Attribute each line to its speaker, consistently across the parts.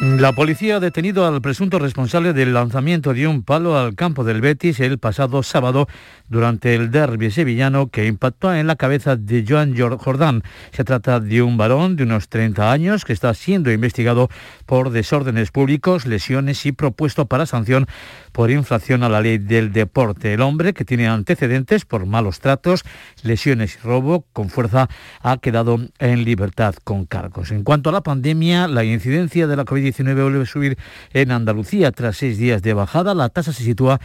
Speaker 1: La policía ha detenido al presunto responsable del lanzamiento de un palo al campo del Betis el pasado sábado durante el derby sevillano que impactó en la cabeza de Joan Jordán. Se trata de un varón de unos 30 años que está siendo investigado por desórdenes públicos, lesiones y propuesto para sanción por infracción a la ley del deporte. El hombre, que tiene antecedentes por malos tratos, lesiones y robo con fuerza, ha quedado en libertad con cargos. En cuanto a la pandemia, la incidencia de la COVID-19 vuelve a subir en Andalucía. Tras seis días de bajada, la tasa se sitúa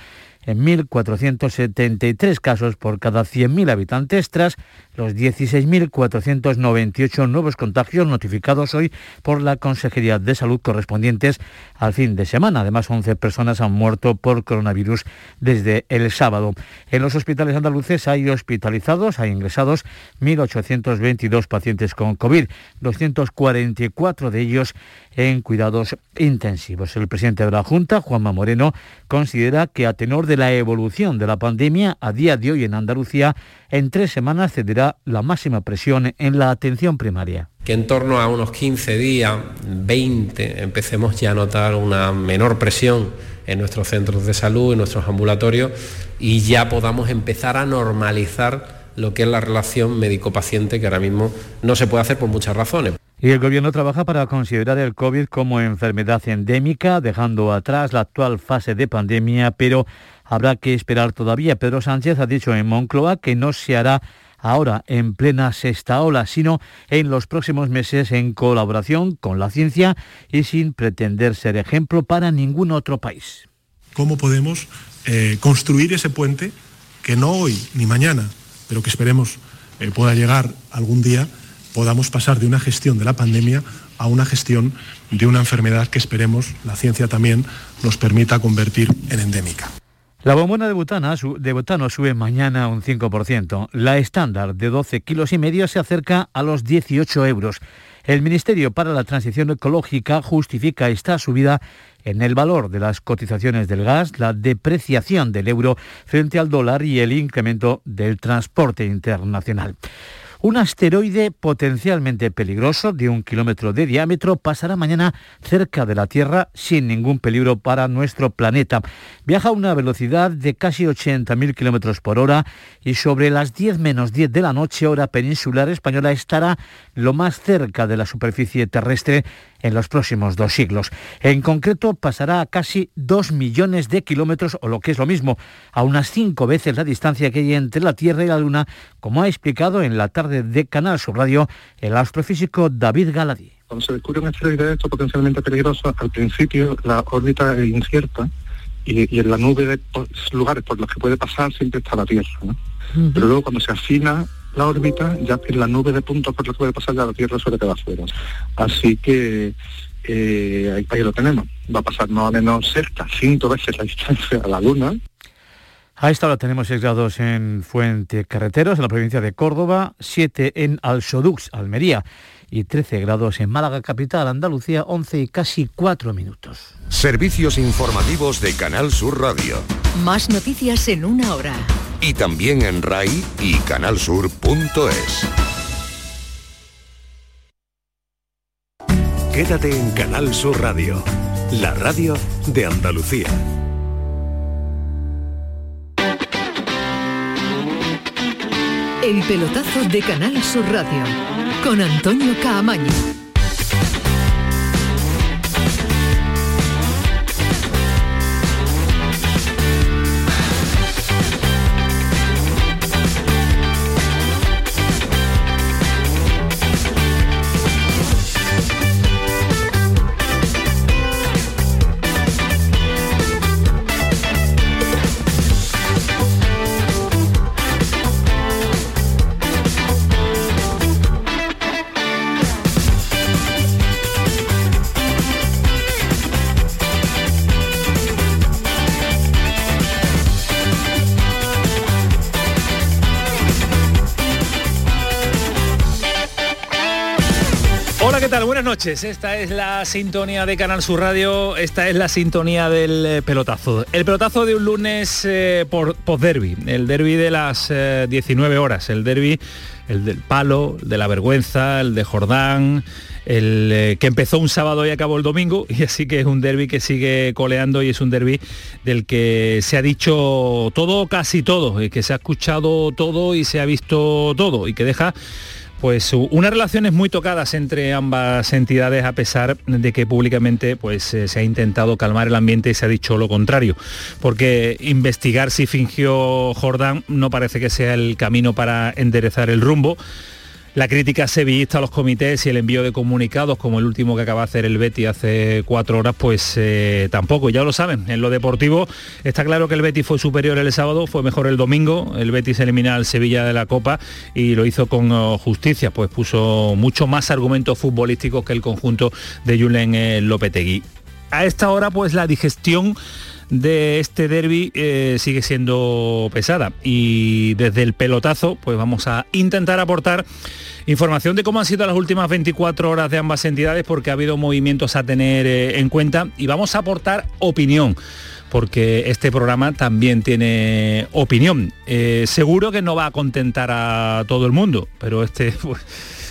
Speaker 1: en 1.473 casos por cada 100.000 habitantes tras los 16.498 nuevos contagios notificados hoy por la Consejería de Salud correspondientes al fin de semana. Además, 11 personas han muerto por coronavirus desde el sábado. En los hospitales andaluces hay hospitalizados, hay ingresados 1.822 pacientes con COVID, 244 de ellos en cuidados intensivos. El presidente de la Junta, Juanma Moreno, considera que a tenor de la evolución de la pandemia a día de hoy en Andalucía, en tres semanas cederá la máxima presión en la atención primaria.
Speaker 2: Que en torno a unos 15 días, 20, empecemos ya a notar una menor presión en nuestros centros de salud, en nuestros ambulatorios y ya podamos empezar a normalizar lo que es la relación médico-paciente que ahora mismo no se puede hacer por muchas razones.
Speaker 1: Y el Gobierno trabaja para considerar el COVID como enfermedad endémica, dejando atrás la actual fase de pandemia, pero habrá que esperar todavía. Pedro Sánchez ha dicho en Moncloa que no se hará ahora en plena sexta ola, sino en los próximos meses en colaboración con la ciencia y sin pretender ser ejemplo para ningún otro país.
Speaker 3: ¿Cómo podemos eh, construir ese puente que no hoy ni mañana, pero que esperemos eh, pueda llegar algún día? Podamos pasar de una gestión de la pandemia a una gestión de una enfermedad que esperemos, la ciencia también, nos permita convertir en endémica.
Speaker 1: La bombona de, butano sube mañana un 5%. La estándar de 12 kilos y medio se acerca a los 18 euros. El Ministerio para la Transición Ecológica justifica esta subida en el valor de las cotizaciones del gas, la depreciación del euro frente al dólar y el incremento del transporte internacional. Un asteroide potencialmente peligroso de un kilómetro de diámetro pasará mañana cerca de la Tierra sin ningún peligro para nuestro planeta. Viaja a una velocidad de casi 80.000 kilómetros por hora y sobre las 10 menos 10 de la noche, hora peninsular española, estará lo más cerca de la superficie terrestre en los próximos dos siglos. En concreto, pasará a casi dos millones de kilómetros, o lo que es lo mismo, a unas cinco veces la distancia que hay entre la Tierra y la Luna, como ha explicado en la tarde de Canal Sur Radio el astrofísico David Galadí.
Speaker 4: Cuando se descubre un asteroide de esto potencialmente peligroso, al principio la órbita es incierta y, en la nube de lugares por los que puede pasar siempre está la Tierra. Pero luego cuando se afina la órbita, ya en la nube de puntos por los que puede pasar ya la Tierra suele quedar fuera. Así que eh, ahí, lo tenemos. Va a pasar más o menos cerca, cinco veces la distancia a la Luna.
Speaker 1: A esta hora tenemos 6 grados en Fuente Carreteros, en la provincia de Córdoba, 7 en Alsodux, Almería, y 13 grados en Málaga Capital, Andalucía, 11 y casi 4 minutos.
Speaker 5: Servicios informativos de Canal Sur Radio.
Speaker 6: Más noticias en una hora
Speaker 5: y también en RAI y canalsur.es. Quédate en Canal Sur Radio, la radio de Andalucía.
Speaker 6: El pelotazo de Canal Sur Radio con Antonio Caamaño.
Speaker 7: Noches. Esta es la sintonía de Canal Sur Radio, esta es la sintonía del eh, pelotazo. El pelotazo de un lunes eh, por post-derby, el derby de las 19 horas, el derby, el del palo, de la vergüenza, el de Jordán, el que empezó un sábado y acabó el domingo, y así que es un derby que sigue coleando y es un derby del que se ha dicho todo, casi todo, y que se ha escuchado todo y se ha visto todo, y que deja pues unas relaciones muy tocadas entre ambas entidades a pesar de que públicamente pues eh, se ha intentado calmar el ambiente y se ha dicho lo contrario. Porque investigar si fingió Jordán no parece que sea el camino para enderezar el rumbo la crítica sevillista a los comités y el envío de comunicados, como el último que acaba de hacer el Betty hace cuatro horas, pues eh, tampoco, ya lo saben. En lo deportivo está claro que el Betty fue superior el sábado, fue mejor el domingo. El Betty se elimina al Sevilla de la Copa y lo hizo con oh, justicia, pues puso mucho más argumentos futbolísticos que el conjunto de Julen eh, Lopetegui. A esta hora, pues la digestión de este derby eh, sigue siendo pesada y desde el pelotazo pues vamos a intentar aportar información de cómo han sido las últimas 24 horas de ambas entidades porque ha habido movimientos a tener eh, en cuenta y vamos a aportar opinión porque este programa también tiene opinión. Eh, seguro que no va a contentar a todo el mundo, pero este pues,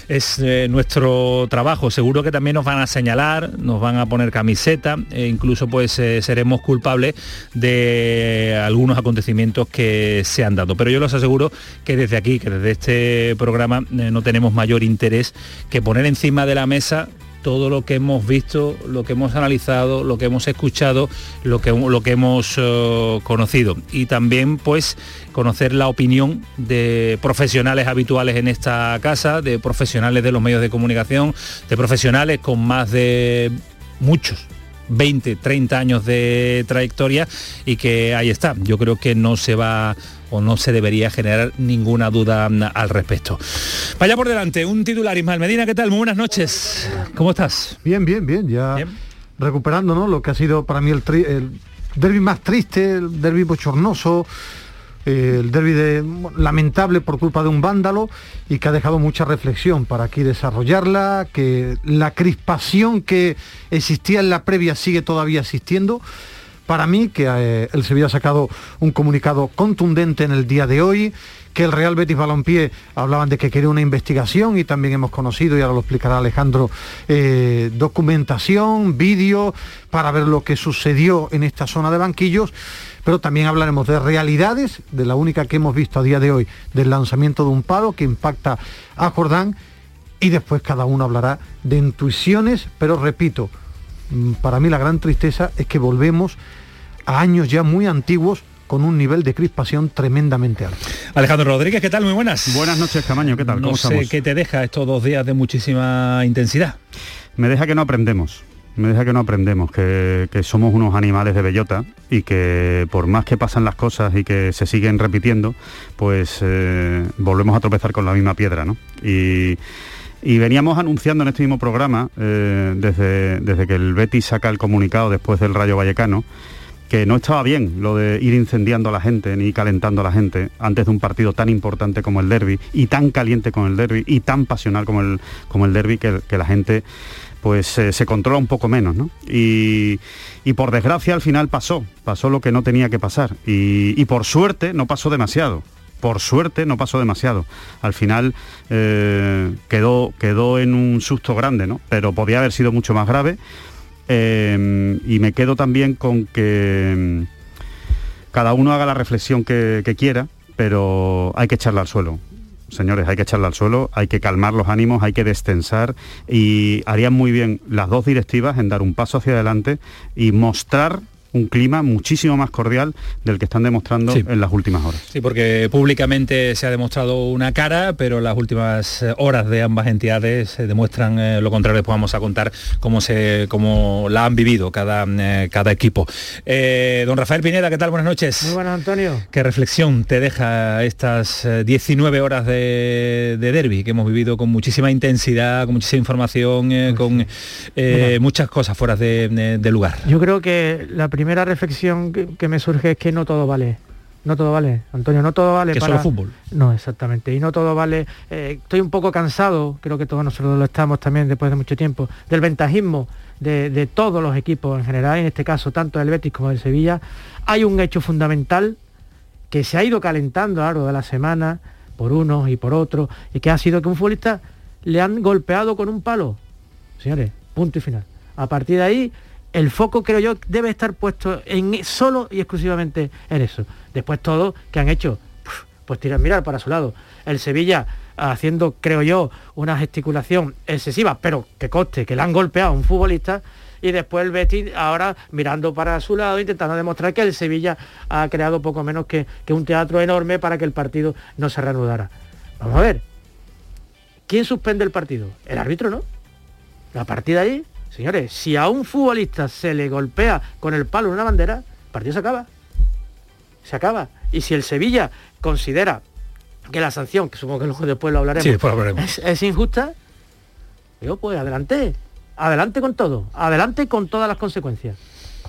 Speaker 7: es eh, nuestro trabajo. Seguro que también nos van a señalar, nos van a poner camiseta e incluso pues eh, seremos culpables de algunos acontecimientos que se han dado. Pero yo les aseguro que desde aquí, que desde este programa eh, no tenemos mayor interés que poner encima de la mesa todo lo que hemos visto, lo que hemos analizado, lo que hemos escuchado, lo que, lo que hemos eh, conocido. Y también pues conocer la opinión de profesionales habituales en esta casa, de profesionales de los medios de comunicación, de profesionales con más de muchos 20, 30 años de trayectoria y que ahí está. Yo creo que no se va o no se debería generar ninguna duda mm, al respecto. Vaya por delante, un titular, Ismael Medina, ¿qué tal? Muy buenas noches. ¿Cómo estás?
Speaker 8: Bien, bien, bien, ya recuperando ¿no? lo que ha sido para mí el, el derby más triste, el derby bochornoso, el derby de, lamentable por culpa de un vándalo y que ha dejado mucha reflexión para aquí desarrollarla, que la crispación que existía en la previa sigue todavía existiendo para mí que eh, el Sevilla ha sacado un comunicado contundente en el día de hoy, que el Real Betis Balompié hablaban de que quería una investigación y también hemos conocido, y ahora lo explicará Alejandro, eh, documentación, vídeo, para ver lo que sucedió en esta zona de banquillos, pero también hablaremos de realidades, de la única que hemos visto a día de hoy, del lanzamiento de un palo que impacta a Jordán, y después cada uno hablará de intuiciones, pero repito, para mí la gran tristeza es que volvemos a años ya muy antiguos con un nivel de crispación tremendamente alto.
Speaker 7: Alejandro Rodríguez, ¿qué tal? Muy buenas.
Speaker 9: Buenas noches, Camaño, ¿qué tal?
Speaker 7: No sé qué te deja estos dos días de muchísima intensidad.
Speaker 9: Me deja que no aprendemos. Me deja que no aprendemos, que, somos unos animales de bellota y que por más que pasan las cosas y que se siguen repitiendo, pues eh, volvemos a tropezar con la misma piedra, ¿no? Y, y veníamos anunciando en este mismo programa, eh, desde, desde que el Betis saca el comunicado después del Rayo Vallecano, que no estaba bien lo de ir incendiando a la gente ni calentando a la gente antes de un partido tan importante como el derby y tan caliente como el derby y tan pasional como el, como el derby que, la gente pues eh, se controla un poco menos, ¿no? Y, por desgracia al final pasó, pasó lo que no tenía que pasar y por suerte no pasó demasiado por suerte no pasó demasiado. Al final eh, quedó, quedó en un susto grande, ¿no? Pero podía haber sido mucho más grave. Eh, y me quedo también con que mm, cada uno haga la reflexión que, quiera, pero hay que echarla al suelo señores, hay que echarla al suelo, hay que calmar los ánimos, hay que destensar y harían muy bien las dos directivas en dar un paso hacia adelante y mostrar un clima muchísimo más cordial del que están demostrando en las últimas horas.
Speaker 7: Sí, porque públicamente se ha demostrado una cara, pero las últimas eh, horas de ambas entidades se demuestran eh, lo contrario. Después vamos a contar cómo, se, cómo la han vivido cada, eh, cada equipo. don Rafael Pineda, ¿qué tal? Buenas noches.
Speaker 10: Muy buenas, Antonio.
Speaker 7: ¿Qué reflexión te deja estas 19 horas de, de derby que hemos vivido con muchísima intensidad, con muchísima información, pues con muchas cosas fuera de, de lugar?
Speaker 10: Yo creo que la primera primera reflexión que, me surge es que no todo vale. no todo vale, Antonio, no todo vale
Speaker 7: que
Speaker 10: para...
Speaker 7: solo fútbol.
Speaker 10: No, exactamente. Y no todo vale. eh, estoy un poco cansado, creo que todos nosotros lo estamos también después de mucho tiempo, del ventajismo de, de todos los equipos en general, en este caso tanto del Betis como del Sevilla. Hay un hecho fundamental que se ha ido calentando a lo largo de la semana por unos y por otros, y que ha sido que un futbolista le han golpeado con un palo. Señores, punto y final. A partir de ahí, el foco creo yo debe estar puesto en solo y exclusivamente en eso. Después todo que han hecho, pues tirar mirar para su lado. El Sevilla haciendo, creo yo, una gesticulación excesiva, pero que coste que le han golpeado a un futbolista y después el Betis ahora mirando para su lado, intentando demostrar que el Sevilla ha creado poco menos que, que un teatro enorme para que el partido no se reanudara. Vamos a ver, ¿quién suspende el partido? El árbitro, ¿no? A partir de ahí, señores, si a un futbolista se le golpea con el palo en una bandera, el partido se acaba. Se acaba. Y si el Sevilla considera que la sanción, que supongo que luego después lo hablaremos,
Speaker 7: Sí, después lo hablaremos.
Speaker 10: es, es injusta, yo pues adelante. Adelante con todo. Adelante con todas las consecuencias.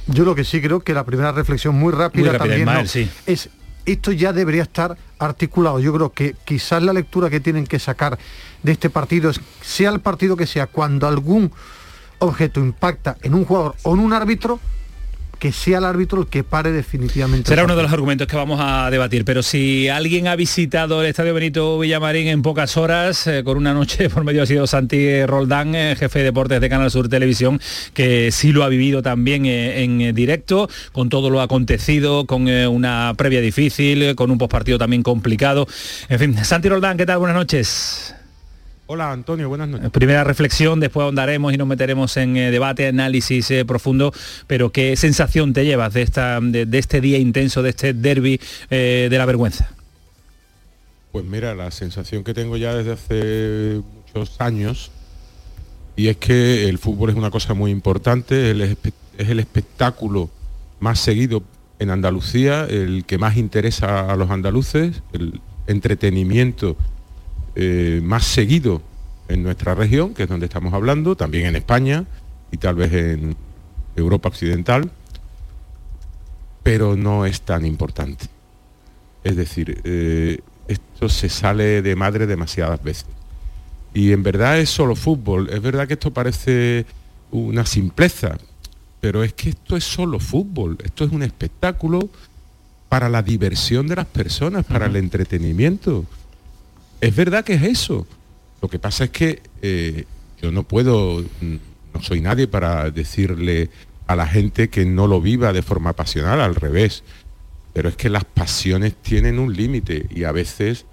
Speaker 8: Yo lo que sí creo que la primera reflexión muy rápida,
Speaker 7: Muy rápida,
Speaker 8: también
Speaker 7: Ismael,
Speaker 8: ¿no?
Speaker 7: sí.
Speaker 8: es esto ya debería estar articulado. Yo creo que quizás la lectura que tienen que sacar de este partido es sea el partido que sea, cuando algún objeto impacta en un jugador o en un árbitro, que sea el árbitro el que pare definitivamente.
Speaker 7: Será uno de los argumentos que vamos a debatir, pero si alguien ha visitado el Estadio Benito Villamarín en pocas horas, eh, con una noche por medio ha sido Santi Roldán, eh, jefe de deportes de Canal Sur Televisión, que sí lo ha vivido también eh, en directo, con todo lo acontecido, con una previa difícil, con un postpartido también complicado. En fin, Santi Roldán, ¿qué tal? Buenas noches.
Speaker 11: Hola Antonio, buenas noches.
Speaker 7: Primera reflexión, después ahondaremos y nos meteremos en eh, debate, análisis eh, profundo, pero ¿qué sensación te llevas de, esta, de, de este día intenso, de este derby eh, de la vergüenza?
Speaker 11: Pues mira, la sensación que tengo ya desde hace muchos años, y es que el fútbol es una cosa muy importante, el es el espectáculo más seguido en Andalucía, el que más interesa a los andaluces, el entretenimiento eh, más seguido en nuestra región, que es donde estamos hablando, también en España y tal vez en Europa Occidental, pero no es tan importante. Es decir, eh, esto se sale de madre demasiadas veces. Y en verdad es solo fútbol. Es verdad que esto parece una simpleza, pero es que esto es solo fútbol. Esto es un espectáculo para la diversión de las personas, para el entretenimiento. Es verdad que es eso. Lo que pasa es que eh, yo no puedo, no soy nadie para decirle a la gente que no lo viva de forma pasional, al revés. Pero es que las pasiones tienen un límite y a veces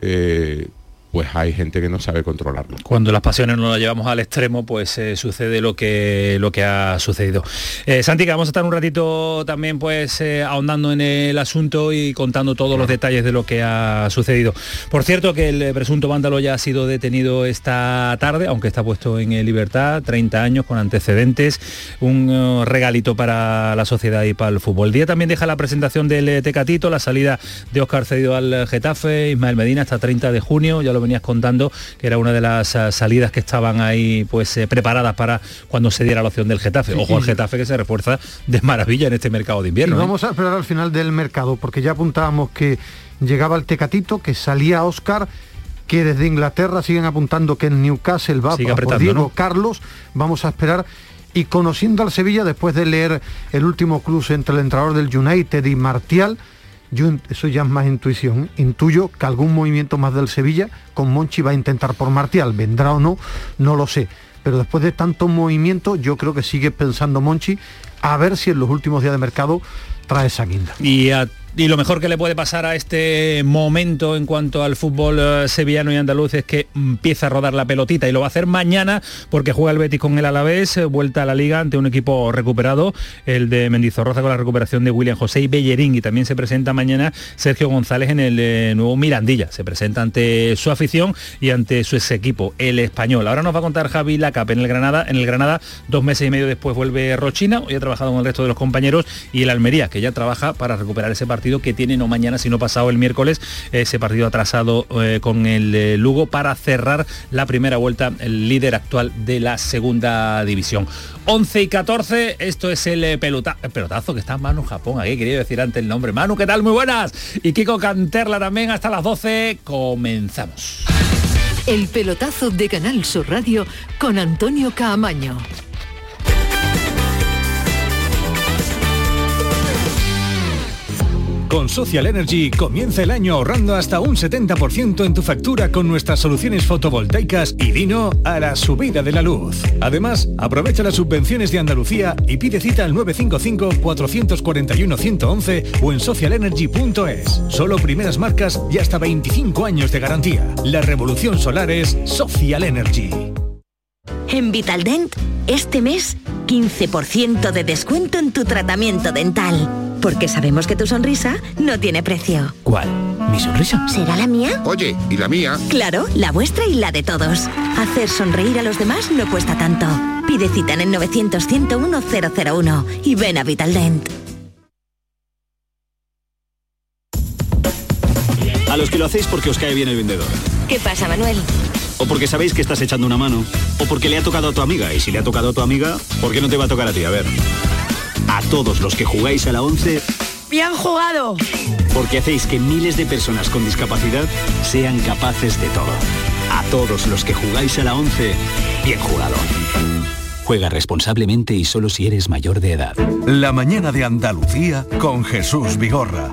Speaker 11: eh, pues hay gente que no sabe controlarlo.
Speaker 7: Cuando las pasiones no las llevamos al extremo, pues eh, sucede lo que, lo que ha sucedido. Eh, Santi, que vamos a estar un ratito también pues eh, ahondando en el asunto y contando todos los detalles de lo que ha sucedido. Por cierto, que el presunto vándalo ya ha sido detenido esta tarde, aunque está puesto en libertad, 30 años con antecedentes, un eh, regalito para la sociedad y para el fútbol. El día también deja la presentación del Tecatito, la salida de Oscar cedido al Getafe, Ismael Medina hasta 30 de junio, ya lo venías contando, que era una de las ah, salidas que estaban ahí pues eh, preparadas para cuando se diera la opción del Getafe. Ojo al Getafe que se refuerza de maravilla en este mercado de
Speaker 8: Y
Speaker 7: invierno. ¿eh?
Speaker 8: vamos a esperar al final del mercado, porque ya apuntábamos que llegaba el Tecatito, que salía Oscar, que desde Inglaterra siguen apuntando que el Newcastle va por Diego
Speaker 7: ¿no?
Speaker 8: Carlos. Vamos a esperar. Y conociendo al Sevilla, después de leer el último cruce entre el entrenador del United y Martial, yo eso ya es más intuición. Intuyo que algún movimiento más del Sevilla con Monchi va a intentar por Martial. Vendrá o no, no lo sé. Pero después de tanto movimiento, yo creo que sigue pensando Monchi a ver si en los últimos días de mercado trae esa guinda.
Speaker 7: Y, a- y lo mejor que le puede pasar a este momento en cuanto al fútbol eh, sevillano y andaluz es que empieza a rodar la pelotita. Y lo va a hacer mañana porque juega el Betis con el Alavés, eh, vuelta a la liga ante un equipo recuperado, el de Mendizorroza con la recuperación de William José y Bellerín. Y también se presenta mañana Sergio González en el eh, nuevo Mirandilla, se presenta ante su afición y ante su ex equipo, el español. Ahora nos va a contar Javi Lacap en el Granada, en el Granada dos meses y medio después vuelve Rochina, hoy ha trabajado con el resto de los compañeros y el Almería, que ya trabaja para recuperar ese partido partido que tiene no mañana, sino pasado el miércoles, ese partido atrasado eh, con el eh, Lugo para cerrar la primera vuelta, el líder actual de la segunda división. 11 y 14, esto es el eh, pelotazo que está Manu Japón, aquí quería decir antes el nombre. Manu, ¿qué tal? Muy buenas. Y Kiko Canterla también hasta las 12. Comenzamos.
Speaker 6: El pelotazo de Canal Sur Radio con Antonio Caamaño.
Speaker 12: Con Social Energy comienza el año ahorrando hasta un 70% en tu factura con nuestras soluciones fotovoltaicas y vino a la subida de la luz. Además, aprovecha las subvenciones de Andalucía y pide cita al 955-441-111 o en socialenergy.es. Solo primeras marcas y hasta 25 años de garantía. La revolución solar es Social Energy.
Speaker 13: En Vitaldent, este mes, 15% de descuento en tu tratamiento dental. Porque sabemos que tu sonrisa no tiene precio.
Speaker 14: ¿Cuál? ¿Mi sonrisa?
Speaker 13: ¿Será la mía?
Speaker 15: Oye, ¿y la mía?
Speaker 13: Claro, la vuestra y la de todos. Hacer sonreír a los demás no cuesta tanto. Pide cita en el 900 101 001 y ven a Vitaldent.
Speaker 16: A los que lo hacéis porque os cae bien el vendedor.
Speaker 13: ¿Qué pasa, Manuel?
Speaker 16: O porque sabéis que estás echando una mano. O porque le ha tocado a tu amiga. Y si le ha tocado a tu amiga, ¿por qué no te va a tocar a ti? A ver. A todos los que jugáis a la 11,
Speaker 17: ¡Bien jugado!
Speaker 16: porque hacéis que miles de personas con discapacidad sean capaces de todo. A todos los que jugáis a la 11, bien jugado.
Speaker 18: Juega responsablemente y solo si eres mayor de edad.
Speaker 19: La mañana de Andalucía con Jesús Vigorra.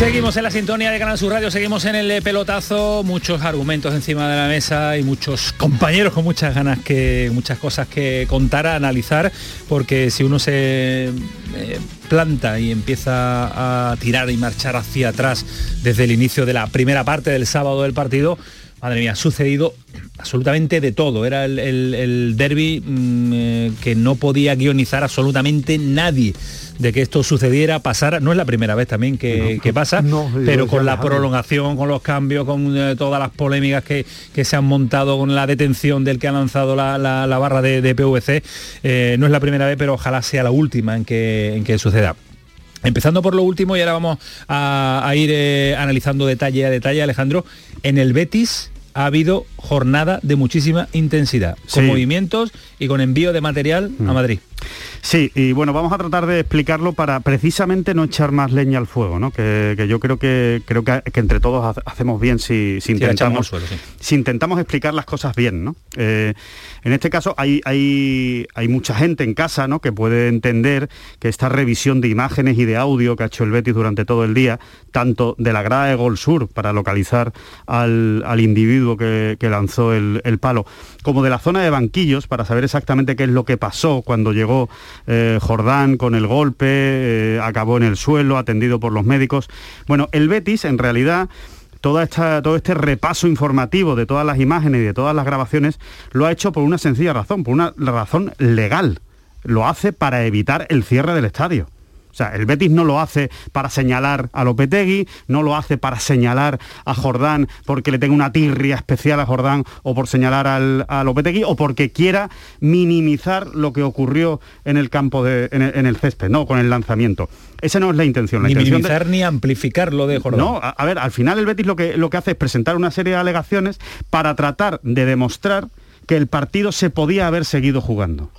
Speaker 7: Seguimos en la sintonía de Canal Sur Radio, seguimos en el pelotazo, muchos argumentos encima de la mesa y muchos compañeros con muchas ganas que muchas cosas que contar, analizar, porque si uno se eh, planta y empieza a tirar y marchar hacia atrás desde el inicio de la primera parte del sábado del partido, madre mía, ha sucedido absolutamente de todo. Era el, el, derby mm, eh, que no podía guionizar absolutamente nadie de que esto sucediera, pasara, no es la primera vez también que, pasa, pero con la prolongación, con los cambios, con eh, todas las polémicas que, se han montado con la detención del que ha lanzado la, barra de, PVC, eh, no es la primera vez, pero ojalá sea la última en que, en que suceda. Empezando por lo último y ahora vamos a, ir analizando detalle a detalle, Alejandro, en el Betis ha habido jornada de muchísima intensidad, con movimientos y con envío de material a Madrid.
Speaker 9: Sí, y bueno, vamos a tratar de explicarlo para precisamente no echar más leña al fuego, ¿no? Que, yo creo que creo que, entre todos hacemos bien si, intentamos, si intentamos explicar las cosas bien, ¿no? Eh, en este caso hay, hay, hay mucha gente en casa ¿no? que puede entender que esta revisión de imágenes y de audio que ha hecho el Betis durante todo el día, tanto de la grada de Gol Sur para localizar al, individuo que, lanzó el, palo, como de la zona de banquillos para saber exactamente qué es lo que pasó cuando llegó eh, Jordán con el golpe, eh, acabó en el suelo, atendido por los médicos. Bueno, el Betis en realidad toda esta, todo este repaso informativo de todas las imágenes y de todas las grabaciones lo ha hecho por una sencilla razón, por una razón legal. Lo hace para evitar el cierre del estadio. O sea, el Betis no lo hace para señalar a Lopetegui, no lo hace para señalar a Jordán porque le tenga una tirria especial a Jordán o por señalar al, a Lopetegui o porque quiera minimizar lo que ocurrió en el campo de, en el, césped, no, con el lanzamiento. Esa no es la intención. La
Speaker 7: ni
Speaker 9: intención
Speaker 7: minimizar ni amplificar lo de Jordán.
Speaker 9: No, a, ver, al final el Betis lo que, lo que hace es presentar una serie de alegaciones para tratar de demostrar que el partido se podía haber seguido jugando.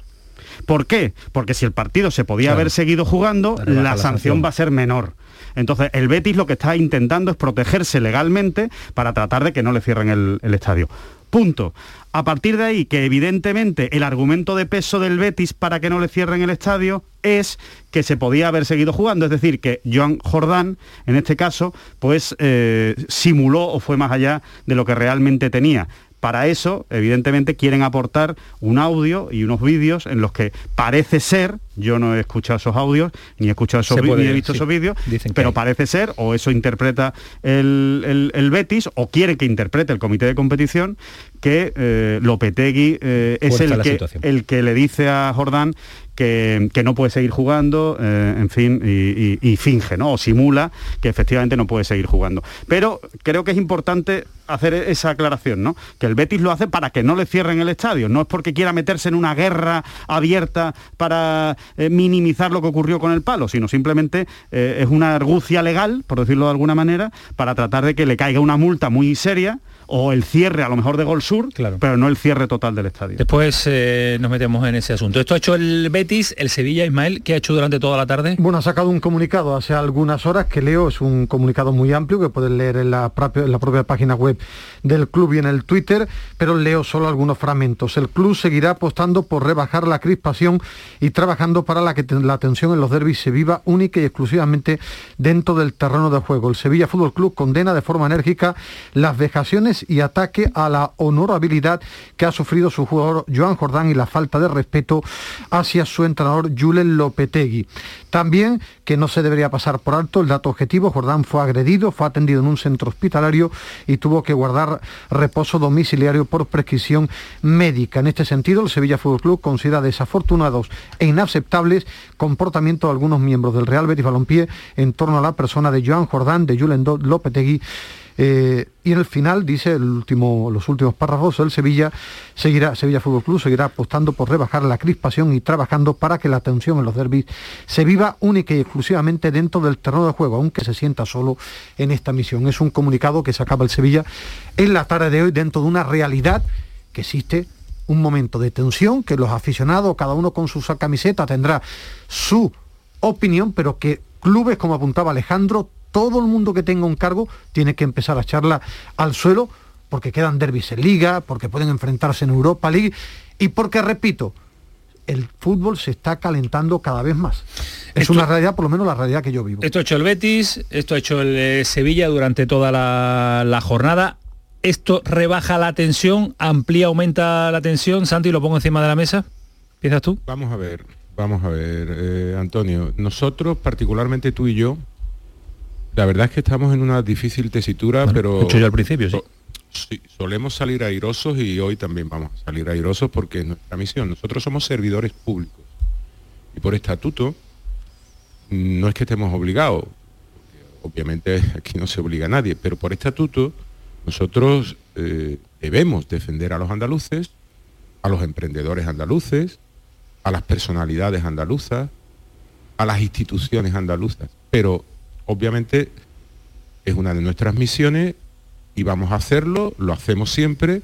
Speaker 9: ¿Por qué? Porque si el partido se podía haber seguido jugando, la, sanción va a ser menor. Entonces, el Betis lo que está intentando es protegerse legalmente para tratar de que no le cierren el, estadio. Punto. A partir de ahí, que evidentemente el argumento de peso del Betis para que no le cierren el estadio es que se podía haber seguido jugando, es decir, que Joan Jordán, en este caso, pues eh, simuló o fue más allá de lo que realmente tenía. Para eso, evidentemente, quieren aportar un audio y unos vídeos en los que parece ser, Yo no he escuchado esos audios, ni he escuchado esos vídeos,
Speaker 7: puede,
Speaker 9: ni he visto
Speaker 7: sí.
Speaker 9: esos vídeos, pero
Speaker 7: hay.
Speaker 9: parece ser, o eso interpreta el, el- el Betis, o quiere que interprete el comité de competición, que eh, Lopetegui eh, es el que, el que le dice a Jordán que, que no puede seguir jugando, eh, en fin, y, y- y finge, ¿no? O simula que efectivamente no puede seguir jugando. Pero creo que es importante hacer esa aclaración, ¿no? Que el Betis lo hace para que no le cierren el estadio, no es porque quiera meterse en una guerra abierta para eh, minimizar lo que ocurrió con el palo, sino simplemente eh, es una argucia legal, por decirlo de alguna manera, para tratar de que le caiga una multa muy seria o el cierre a lo mejor de Gol Sur, pero no el cierre total del estadio.
Speaker 7: Después eh, nos metemos en ese asunto. Esto ha hecho el Betis, el Sevilla, Ismael, ¿qué ha hecho durante toda la tarde?
Speaker 8: Bueno, ha sacado un comunicado hace algunas horas que leo, es un comunicado muy amplio que pueden leer en la, propia, en la propia página web del club y en el Twitter, pero leo solo algunos fragmentos. El club seguirá apostando por rebajar la crispación y trabajando para la que la tensión en los derbis se viva única y exclusivamente dentro del terreno de juego. El Sevilla Fútbol Club condena de forma enérgica las vejaciones y ataque a la honorabilidad que ha sufrido su jugador Joan Jordán y la falta de respeto hacia su entrenador Julen Lopetegui. También que no se debería pasar por alto el dato objetivo, Jordán fue agredido, fue atendido en un centro hospitalario y tuvo que guardar reposo domiciliario por prescripción médica. En este sentido, el Sevilla Fútbol Club considera desafortunados e inaceptables comportamientos de algunos miembros del Real Betis Balompié en torno a la persona de Joan Jordán, de Julen Lopetegui eh, y en el final dice el último, los últimos párrafos, el Sevilla seguirá, Sevilla Fútbol Club seguirá apostando por rebajar la crispación y trabajando para que la tensión en los derbis se viva única y exclusivamente dentro del terreno de juego, aunque se sienta solo en esta misión. Es un comunicado que sacaba el Sevilla en la tarde de hoy dentro de una realidad que existe un momento de tensión, que los aficionados, cada uno con su camiseta, tendrá su opinión, pero que clubes, como apuntaba Alejandro, todo el mundo que tenga un cargo tiene que empezar a echarla al suelo porque quedan derbis en liga, porque pueden enfrentarse en Europa League y porque, repito, el fútbol se está calentando cada vez más. Es
Speaker 7: Esto-
Speaker 8: una realidad, por lo menos la realidad que yo vivo.
Speaker 7: Esto ha hecho el Betis, esto ha hecho el eh, Sevilla durante toda la, la jornada. Esto rebaja la tensión, amplía, aumenta la tensión. Santi, lo pongo encima de la mesa. ¿Empiezas tú?
Speaker 11: Vamos a ver, vamos a ver, eh, Antonio. Nosotros, particularmente tú y yo, la verdad es que estamos en una difícil tesitura, pero...
Speaker 7: lo he hecho yo al principio, sí.
Speaker 11: so- sí, solemos salir airosos y hoy también vamos a salir airosos porque es nuestra misión. Nosotros somos servidores públicos y por estatuto no es que estemos obligados, obviamente aquí no se obliga a nadie, pero por estatuto nosotros eh, debemos defender a los andaluces, a los emprendedores andaluces, a las personalidades andaluzas, a las instituciones andaluzas. Pero obviamente es una de nuestras misiones y vamos a hacerlo, lo hacemos siempre,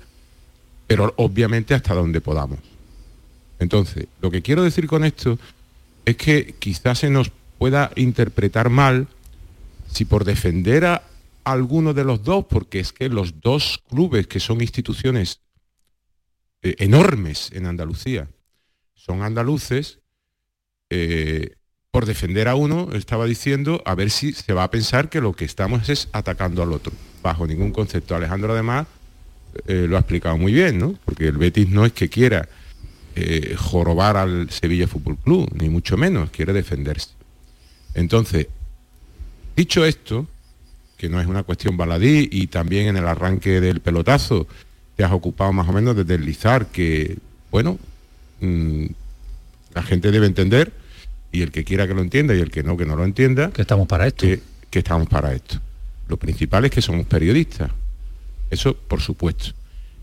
Speaker 11: pero obviamente hasta donde podamos. Entonces, lo que quiero decir con esto es que quizás se nos pueda interpretar mal si por defender a alguno de los dos, porque es que los dos clubes que son instituciones eh, enormes en Andalucía son andaluces, eh, por defender a uno estaba diciendo a ver si se va a pensar que lo que estamos es atacando al otro, bajo ningún concepto. Alejandro además eh, lo ha explicado muy bien, ¿no? Porque el Betis no es que quiera eh, jorobar al Sevilla Fútbol Club, ni mucho menos, quiere defenderse. Entonces, dicho esto, que no es una cuestión baladí y también en el arranque del pelotazo te has ocupado más o menos de deslizar que, bueno, mm, la gente debe entender y el que quiera que lo entienda y el que no, que no lo entienda.
Speaker 7: Que estamos para esto.
Speaker 11: Que, que estamos para esto. Lo principal es que somos periodistas. Eso, por supuesto.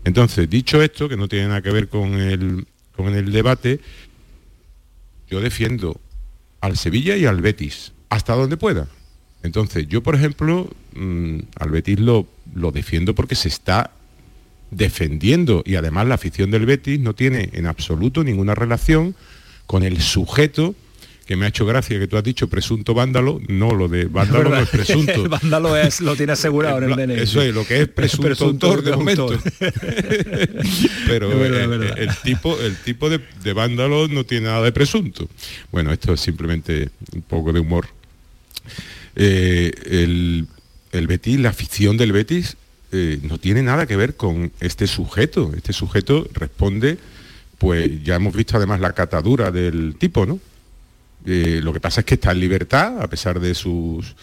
Speaker 11: Entonces, dicho esto, que no tiene nada que ver con el, con el debate, yo defiendo al Sevilla y al Betis, hasta donde pueda. Entonces, yo, por ejemplo, mm, al Betis lo, lo defiendo porque se está defendiendo y además la afición del Betis no tiene en absoluto ninguna relación con el sujeto que me ha hecho gracia que tú has dicho presunto vándalo, no lo de vándalo no es presunto.
Speaker 7: el vándalo es, lo tiene asegurado en el DNI.
Speaker 11: Eso es, lo que es presunto, autor de momento. Pero
Speaker 7: verdad,
Speaker 11: eh, el tipo, el tipo de, de vándalo no tiene nada de presunto. Bueno, esto es simplemente un poco de humor. Eh, el, el Betis, la afición del Betis, eh, no tiene nada que ver con este sujeto. Este sujeto responde, pues ya hemos visto además la catadura del tipo, ¿no? Eh, lo que pasa es que está en libertad, a pesar de sus,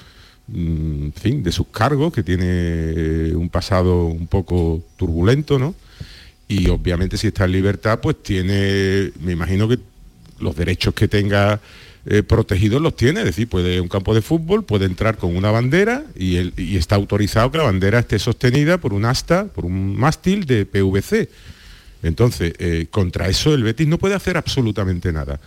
Speaker 11: mm, fin, de sus cargos, que tiene un pasado un poco turbulento, ¿no? Y obviamente si está en libertad, pues tiene, me imagino que los derechos que tenga eh, protegidos los tiene, es decir, puede un campo de fútbol, puede entrar con una bandera y, el- y está autorizado que la bandera esté sostenida por un asta, por un mástil de PVC. Entonces, eh, contra eso el Betis no puede hacer absolutamente nada.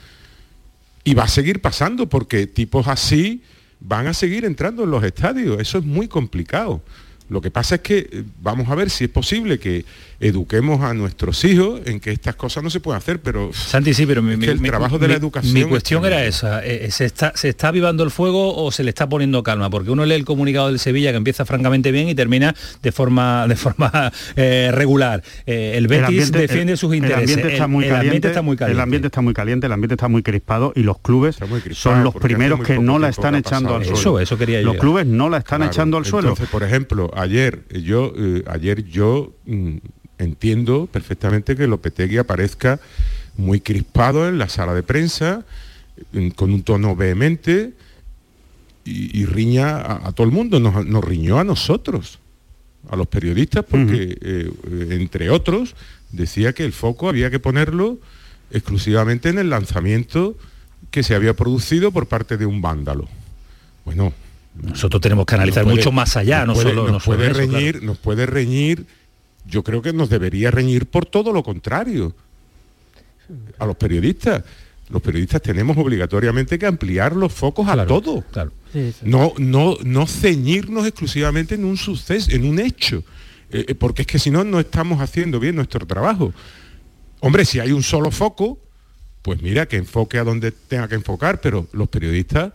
Speaker 11: Y va a seguir pasando porque tipos así van a seguir entrando en los estadios. Eso es muy complicado. Lo que pasa es que eh, vamos a ver si es posible que eduquemos a nuestros hijos en que estas cosas no se pueden hacer, pero
Speaker 7: Santi, sí, pero mi, mi-
Speaker 11: el
Speaker 7: mi-
Speaker 11: trabajo de la educación
Speaker 7: Mi
Speaker 11: es
Speaker 7: cuestión era esa. eh, ¿se, está, ¿Se está avivando el fuego o se le está poniendo calma? Porque uno lee el comunicado del Sevilla que empieza francamente bien y termina de forma, de forma eh, regular. Eh, el Betis defiende
Speaker 9: el-
Speaker 7: sus
Speaker 9: el
Speaker 7: intereses.
Speaker 9: ambiente está
Speaker 7: El-
Speaker 9: muy
Speaker 7: el
Speaker 9: caliente,
Speaker 7: ambiente está muy caliente.
Speaker 9: El ambiente está muy caliente, el ambiente está muy crispado y los clubes son los primeros que no la están echando al suelo.
Speaker 11: Eso- eso quería
Speaker 9: los
Speaker 11: llegar.
Speaker 9: clubes no la están
Speaker 11: Claro,
Speaker 9: echando al suelo.
Speaker 11: Entonces, por ejemplo, ayer yo eh, ayer yo mm, entiendo perfectamente que Lopetegui aparezca muy crispado en la sala de prensa, con un tono vehemente y, y riña a, a todo el mundo, nos, nos riñó a nosotros, a los periodistas, porque eh, eh, entre otros decía que el foco había que ponerlo exclusivamente en el lanzamiento que se había producido por parte de un vándalo. Bueno,
Speaker 7: nosotros tenemos que analizar
Speaker 11: puede-
Speaker 7: mucho más allá, no
Speaker 11: puede,
Speaker 7: solo-
Speaker 11: nos puede
Speaker 7: eso,
Speaker 11: reñir,
Speaker 7: claro.
Speaker 11: nos puede reñir. Yo creo que nos debería reñir por todo lo contrario. A los periodistas. Los periodistas tenemos obligatoriamente que ampliar los focos a todo. No, no, no ceñirnos exclusivamente en un suceso, en un hecho. Eh, eh, porque es que si no, no estamos haciendo bien nuestro trabajo. Hombre, si hay un solo foco, pues mira, que enfoque a donde tenga que enfocar, pero los periodistas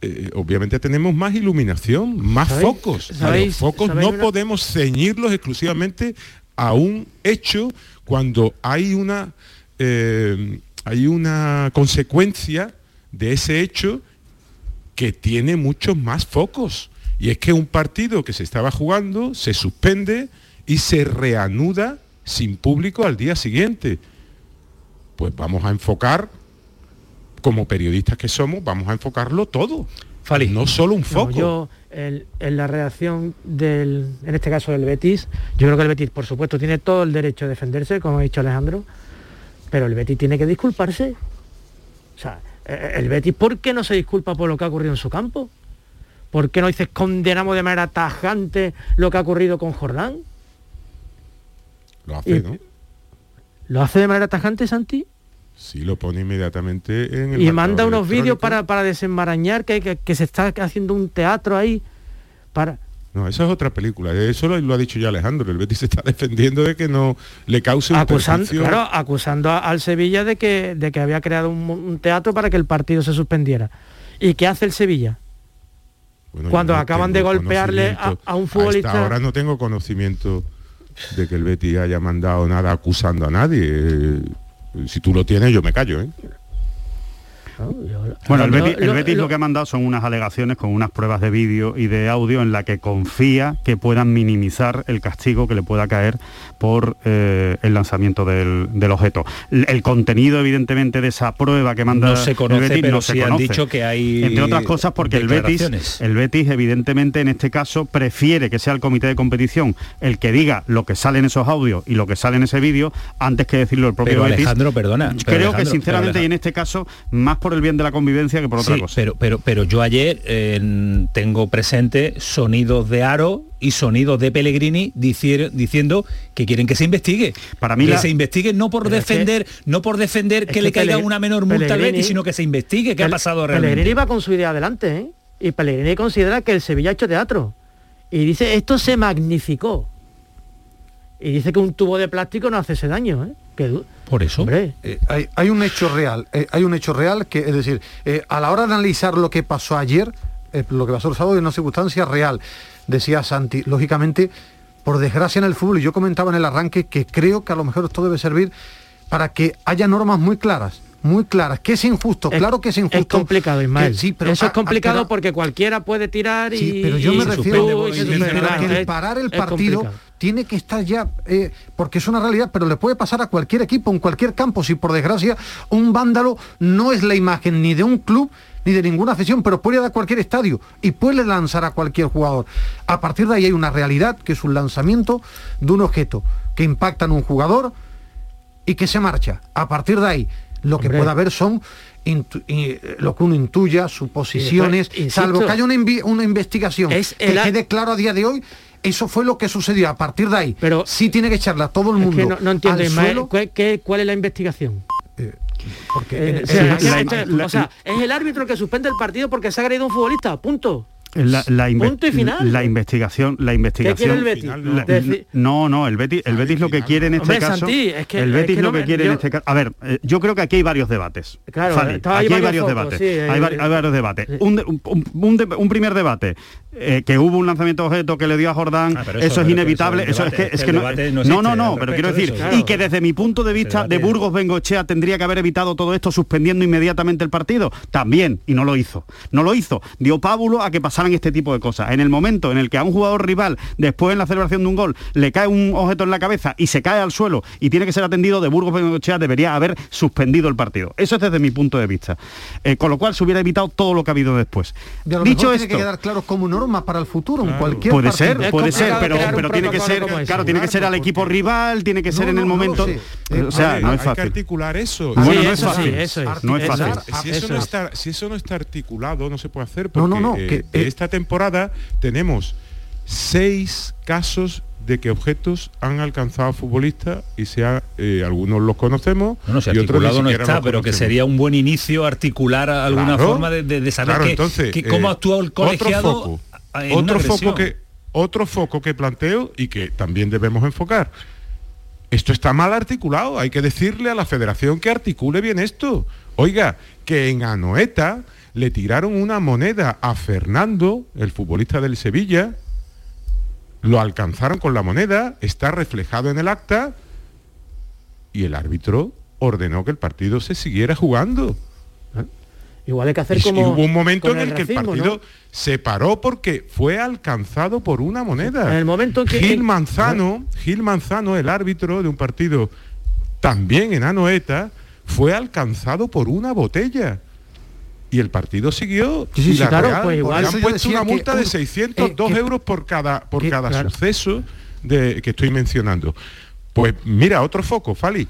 Speaker 11: eh, obviamente tenemos más iluminación, más
Speaker 10: ¿Sabéis-
Speaker 11: focos.
Speaker 10: Sabéis-
Speaker 11: los focos no
Speaker 10: una-
Speaker 11: podemos ceñirlos exclusivamente a un hecho cuando hay una, eh, hay una consecuencia de ese hecho que tiene muchos más focos. Y es que un partido que se estaba jugando se suspende y se reanuda sin público al día siguiente. Pues vamos a enfocar, como periodistas que somos, vamos a enfocarlo todo. No solo un
Speaker 10: No,
Speaker 11: foco.
Speaker 10: yo, el- en la reacción del, en este caso del Betis, yo creo que el Betis, por supuesto, tiene todo el derecho a defenderse, como ha dicho Alejandro, pero el Betis tiene que disculparse. O sea, eh, el Betis, ¿por qué no se disculpa por lo que ha ocurrido en su campo? ¿Por qué no dices condenamos de manera tajante lo que ha ocurrido con Jordán?
Speaker 11: Lo hace,
Speaker 10: Y-
Speaker 11: ¿no?
Speaker 10: ¿Lo hace de manera tajante, Santi?
Speaker 11: Sí, lo pone inmediatamente en el
Speaker 10: Y manda unos vídeos para, para desenmarañar que, que- que se está haciendo un teatro ahí. Para...
Speaker 11: No, esa es otra película. Eso lo, lo ha dicho ya Alejandro. El Betis se está defendiendo de que no le cause un
Speaker 10: acusando,
Speaker 11: perjuicio.
Speaker 10: claro, acusando a- al Sevilla de que, de que había creado un, un teatro para que el partido se suspendiera. ¿Y qué hace el Sevilla?
Speaker 11: Bueno,
Speaker 10: Cuando
Speaker 11: no
Speaker 10: acaban de golpearle a, a un futbolista...
Speaker 11: hora no tengo conocimiento de que el Betis haya mandado nada acusando a nadie. Si tú lo tienes, yo me callo, ¿eh?
Speaker 9: Bueno, el
Speaker 10: Lo-
Speaker 9: Betis, el
Speaker 10: lo-
Speaker 9: Betis lo,
Speaker 10: lo-
Speaker 9: que ha mandado son unas alegaciones con unas pruebas de vídeo y de audio en la que confía que puedan minimizar el castigo que le pueda caer por eh, el lanzamiento del, del objeto. El, el contenido, evidentemente, de esa prueba que manda
Speaker 7: No se
Speaker 9: el
Speaker 7: conoce,
Speaker 9: Betis
Speaker 7: pero
Speaker 9: no se
Speaker 7: sí han dicho que hay
Speaker 9: Entre otras cosas porque el Betis, el Betis, evidentemente, en este caso, prefiere que sea el comité de competición el que diga lo que sale en esos audios y lo que sale en ese vídeo antes que decirlo el propio
Speaker 7: Pero
Speaker 9: Betis.
Speaker 7: Alejandro, perdona,
Speaker 9: Creo que sinceramente y en este caso más por el bien de la convivencia que por otra
Speaker 7: Sí,
Speaker 9: cosa.
Speaker 7: pero, pero, pero yo ayer eh, tengo presente sonidos de Aro y sonidos de Pellegrini dicier- diciendo que quieren que se investigue.
Speaker 9: Para mí
Speaker 7: que
Speaker 9: la-
Speaker 7: se investigue no por
Speaker 10: Pero es que-
Speaker 7: defender, no por defender
Speaker 10: es
Speaker 7: que,
Speaker 10: que
Speaker 7: le caiga
Speaker 10: Pellegrini-
Speaker 7: una menor multa al
Speaker 10: Pellegrini-
Speaker 7: Betis, sino que se investigue qué ha pasado
Speaker 10: Pellegrini
Speaker 7: realmente.
Speaker 10: va con su idea adelante, ¿eh? Y Pellegrini considera que el Sevilla ha hecho teatro. Y dice, esto se magnificó. Y dice que un tubo de plástico no hace ese daño, ¿eh? Que
Speaker 7: Por eso.
Speaker 10: Hombre,
Speaker 8: Eh, hay, hay un hecho real, eh, hay un hecho real que, es decir, eh, a la hora de analizar lo que pasó ayer, eh, lo que pasó el sábado es una circunstancia real, decía Santi, lógicamente, por desgracia en el fútbol, y yo comentaba en el arranque que creo que a lo mejor esto debe servir para que haya normas muy claras, muy claras, que es injusto,
Speaker 10: es-
Speaker 8: claro que es injusto.
Speaker 10: Es complicado, Ismael.
Speaker 8: que sí, pero
Speaker 10: Eso
Speaker 8: a-
Speaker 10: es complicado
Speaker 8: a-
Speaker 10: porque cualquiera puede tirar y...
Speaker 8: Sí, pero yo me refiero que
Speaker 10: es-
Speaker 8: parar el partido,
Speaker 10: complicado.
Speaker 8: Tiene que estar ya, eh, porque es una realidad, pero le puede pasar a cualquier equipo, en cualquier campo, si por desgracia un vándalo no es la imagen ni de un club ni de ninguna afición, pero puede ir a cualquier estadio y puede lanzar a cualquier jugador. A partir de ahí hay una realidad, que es un lanzamiento de un objeto que impacta en un jugador y que se marcha. A partir de ahí, lo que puede haber son intu- y, eh, lo que uno intuya, suposiciones,
Speaker 10: después, insisto,
Speaker 8: salvo que haya una, invi- una investigación
Speaker 10: es
Speaker 8: que
Speaker 10: el
Speaker 8: quede claro a día de hoy. Eso fue lo que sucedió. A partir de ahí, pero sí tiene que echarle a todo el
Speaker 10: Es
Speaker 8: mundo
Speaker 10: que no, no entiendo,
Speaker 8: al
Speaker 10: Ismael,
Speaker 8: suelo.
Speaker 10: ¿cuál, qué- cuál es la investigación?
Speaker 8: porque
Speaker 10: Eh, o sea, es-
Speaker 8: la-
Speaker 10: es-
Speaker 8: la-
Speaker 10: o sea, es el árbitro que suspende el partido porque se ha agredido a un futbolista, punto.
Speaker 9: La, la inve-
Speaker 10: Punto y final.
Speaker 9: la investigación, la investigación.
Speaker 10: quiere el Betis?
Speaker 9: La-
Speaker 10: Deci-
Speaker 9: no, no, el Betis, el Betis lo que quiere en este
Speaker 10: Hombre,
Speaker 9: caso.
Speaker 10: Santi, es que-
Speaker 9: el
Speaker 10: es
Speaker 9: Betis
Speaker 10: que
Speaker 9: lo
Speaker 10: no
Speaker 9: que
Speaker 10: me-
Speaker 9: quiere en este caso. A ver, eh, yo creo que aquí hay varios debates.
Speaker 10: Claro,
Speaker 9: Fali, aquí hay
Speaker 10: varios
Speaker 9: debates.
Speaker 10: sí,
Speaker 9: hay,
Speaker 10: eh,
Speaker 9: vari- hay varios debates. Un, un- un- un de- un primer debate eh, que hubo un lanzamiento de objeto que le dio a Jordán.
Speaker 14: Ah,
Speaker 9: eso,
Speaker 14: eso-
Speaker 9: es inevitable.
Speaker 14: eso
Speaker 9: Eso,
Speaker 14: el
Speaker 9: es que es que no,
Speaker 14: debate no
Speaker 9: no, no, pero quiero
Speaker 14: de
Speaker 9: decir
Speaker 14: eso.
Speaker 9: y que desde mi punto de vista de Burgos Bengochea tendría que haber evitado todo esto suspendiendo inmediatamente el partido. También y no lo hizo. No lo hizo. Dio pábulo a que pasaran este tipo de cosas. En el momento en el que a un jugador rival después en la celebración de un gol le cae un objeto en la cabeza y se cae al suelo y tiene que ser atendido de Burgos Bengochea debería haber suspendido el partido. Eso es desde mi punto de vista. Eh, con lo cual se hubiera evitado todo lo que ha habido después. Dicho
Speaker 8: mejor
Speaker 9: esto,
Speaker 8: tiene que quedar claro como norma para el futuro en cualquier
Speaker 9: puede
Speaker 8: partido.
Speaker 9: ser, puede ser, pero, pero tiene que ser, claro, tiene que ser al equipo rival, tiene que ser
Speaker 8: No,
Speaker 9: en el
Speaker 8: no, no lo
Speaker 9: momento. Eh, o sea,
Speaker 11: Hay-
Speaker 9: no es
Speaker 11: hay que
Speaker 9: fácil.
Speaker 11: articular eso.
Speaker 9: Bueno,
Speaker 11: Sí,
Speaker 9: no es fácil.
Speaker 11: sí,
Speaker 9: No es fácil.
Speaker 11: Si eso, no está, si eso no está articulado, no se puede hacer
Speaker 8: No,
Speaker 11: porque
Speaker 8: no, no,
Speaker 11: eh,
Speaker 8: que,
Speaker 11: esta temporada tenemos seis casos de que objetos han alcanzado a futbolistas y sea eh, algunos los conocemos
Speaker 14: Bueno, si
Speaker 11: y otros ni
Speaker 14: no está, pero que sería un buen inicio articular alguna
Speaker 11: Claro,
Speaker 14: forma de, de- saber
Speaker 11: claro,
Speaker 14: que-
Speaker 11: entonces,
Speaker 14: que cómo
Speaker 11: eh,
Speaker 14: actúa el colegiado
Speaker 11: otro foco,
Speaker 14: una
Speaker 11: otro foco que otro foco que planteo y que también debemos enfocar. Esto está mal articulado hay que decirle a la federación que articule bien esto. Oiga que en Anoeta le tiraron una moneda a Fernando el futbolista del Sevilla. Lo alcanzaron con la moneda está reflejado en el acta. Y el árbitro ordenó que el partido se siguiera jugando.
Speaker 10: Igual hay que hacer
Speaker 11: y,
Speaker 10: como
Speaker 11: y hubo un momento en el que el partido se paró porque fue alcanzado por una moneda.
Speaker 10: En el momento en que-
Speaker 11: Gil Manzano, Gil Manzano, el árbitro de un partido también en Anoeta, fue alcanzado por una botella. Y el partido siguió.
Speaker 10: Sí, sí,
Speaker 11: y la
Speaker 10: claro,
Speaker 11: Real,
Speaker 10: pues igual.
Speaker 11: han puesto una
Speaker 10: que
Speaker 11: multa de
Speaker 10: un-
Speaker 11: 602
Speaker 10: eh, que-
Speaker 11: euros por cada, por
Speaker 10: que-
Speaker 11: cada
Speaker 10: claro.
Speaker 11: suceso de, que estoy mencionando. Pues mira, otro foco, Fali.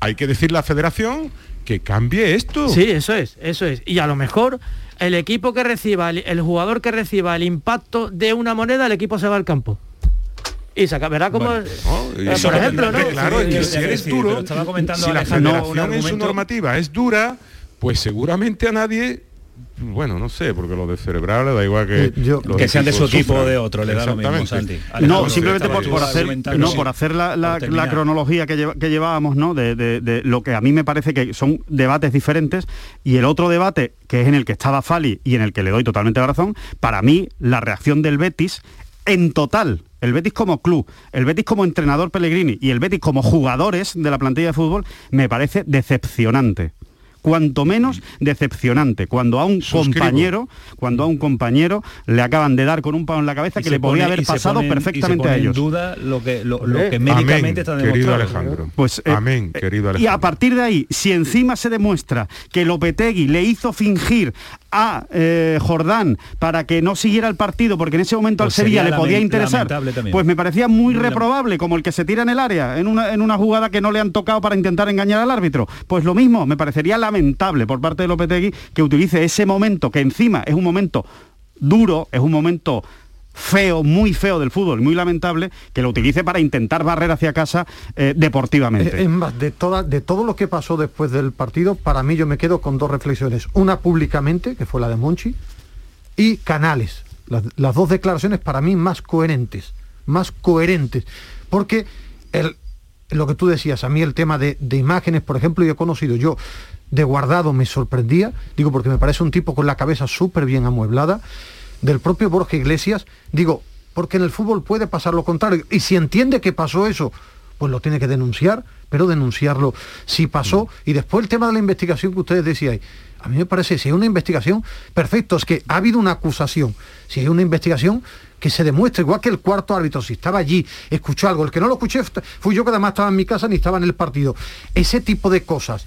Speaker 11: Hay que decirle a la federación que cambie esto.
Speaker 10: Sí, eso es, eso es. Y a lo mejor el equipo que reciba, el, el jugador que reciba el impacto de una moneda, el equipo se va al campo. Y se acaba- verá cómo...
Speaker 11: Bueno,
Speaker 10: por ejemplo, ¿no?
Speaker 11: Claro, es que si eres duro, si la federación en su normativa es dura, pues seguramente a nadie, bueno, no sé, porque lo de cerebral le da igual que...
Speaker 14: Eh,
Speaker 11: los
Speaker 14: Que sean de su equipo o de otro, le da lo mismo. Santi.
Speaker 9: No, simplemente por, por hacer, no, por hacer la, la-
Speaker 14: Por terminar.
Speaker 9: la cronología que, lleva- que llevábamos, ¿no? De, de- de lo que a mí me parece que son debates diferentes y el otro debate, que es en el que estaba Fali y en el que le doy totalmente la razón, para mí la reacción del Betis en total, el Betis como club, el Betis como entrenador Pellegrini y el Betis como jugadores de la plantilla de fútbol, me parece decepcionante cuanto menos decepcionante cuando a un
Speaker 14: Suscribo.
Speaker 9: compañero cuando a un compañero le acaban de dar con un palo en la cabeza
Speaker 14: Y
Speaker 9: que le podría
Speaker 14: pone-
Speaker 9: haber
Speaker 14: y
Speaker 9: pasado
Speaker 14: y se
Speaker 9: perfectamente a ellos
Speaker 14: en duda lo que, lo, lo
Speaker 9: Hombre,
Speaker 14: que médicamente
Speaker 11: amén,
Speaker 14: está
Speaker 11: querido
Speaker 14: demostrado.
Speaker 11: Alejandro.
Speaker 9: Pues, eh,
Speaker 11: Amén, querido
Speaker 9: y
Speaker 11: Alejandro.
Speaker 9: a partir de ahí, si encima se demuestra que Lopetegui le hizo fingir a eh, Jordán para que no siguiera el partido, porque en ese momento
Speaker 14: Pues
Speaker 9: al Sevilla
Speaker 14: sería
Speaker 9: le podía interesar, pues me parecía muy reprobable, como el que se tira en el área, en una, en una jugada que no le han tocado para intentar engañar al árbitro. Pues lo mismo, me parecería lamentable por parte de Lopetegui que utilice ese momento, que encima es un momento duro, es un momento feo, muy feo del fútbol, muy lamentable, que lo utilice para intentar barrer hacia casa eh, deportivamente.
Speaker 8: Es más, de, de todo lo que pasó después del partido, para mí yo me quedo con dos reflexiones. Una públicamente, que fue la de Monchi, y Canales. Las, las dos declaraciones para mí más coherentes, más coherentes. Porque el, lo que tú decías, a mí el tema de, de imágenes, por ejemplo, yo he conocido, yo de guardado me sorprendía, digo porque me parece un tipo con la cabeza súper bien amueblada, del propio Borja Iglesias, digo, porque en el fútbol puede pasar lo contrario, y si entiende que pasó eso, pues lo tiene que denunciar, pero denunciarlo si pasó. Y después el tema de la investigación que ustedes decían. A mí me parece, si es una investigación, perfecto, es que ha habido una acusación. Si es una investigación, que se demuestre, igual que el cuarto árbitro, si estaba allí, escuchó algo. El que no lo escuché fui yo que además estaba en mi casa ni estaba en el partido. Ese tipo de cosas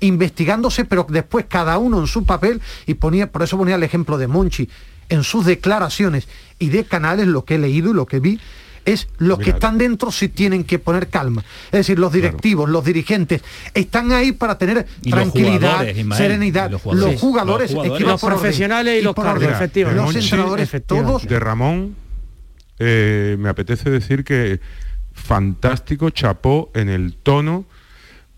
Speaker 8: investigándose, pero después cada uno en su papel, y ponía, por eso ponía el ejemplo de Monchi, en sus declaraciones y de canales, lo que he leído y lo que vi, es los que están dentro si tienen que poner calma. Es decir, los directivos, los dirigentes, están ahí para tener
Speaker 7: Y los
Speaker 8: tranquilidad,
Speaker 7: Ismael,
Speaker 8: serenidad. Los
Speaker 7: los
Speaker 8: jugadores,
Speaker 7: jugadores.
Speaker 8: es
Speaker 7: Los
Speaker 8: que
Speaker 7: jugadores.
Speaker 10: Los
Speaker 8: orden.
Speaker 10: profesionales y los
Speaker 8: por
Speaker 10: cargos.
Speaker 8: Los
Speaker 11: Monchi,
Speaker 8: entrenadores, todos
Speaker 11: de Ramón, eh, me apetece decir que fantástico, chapó en el tono.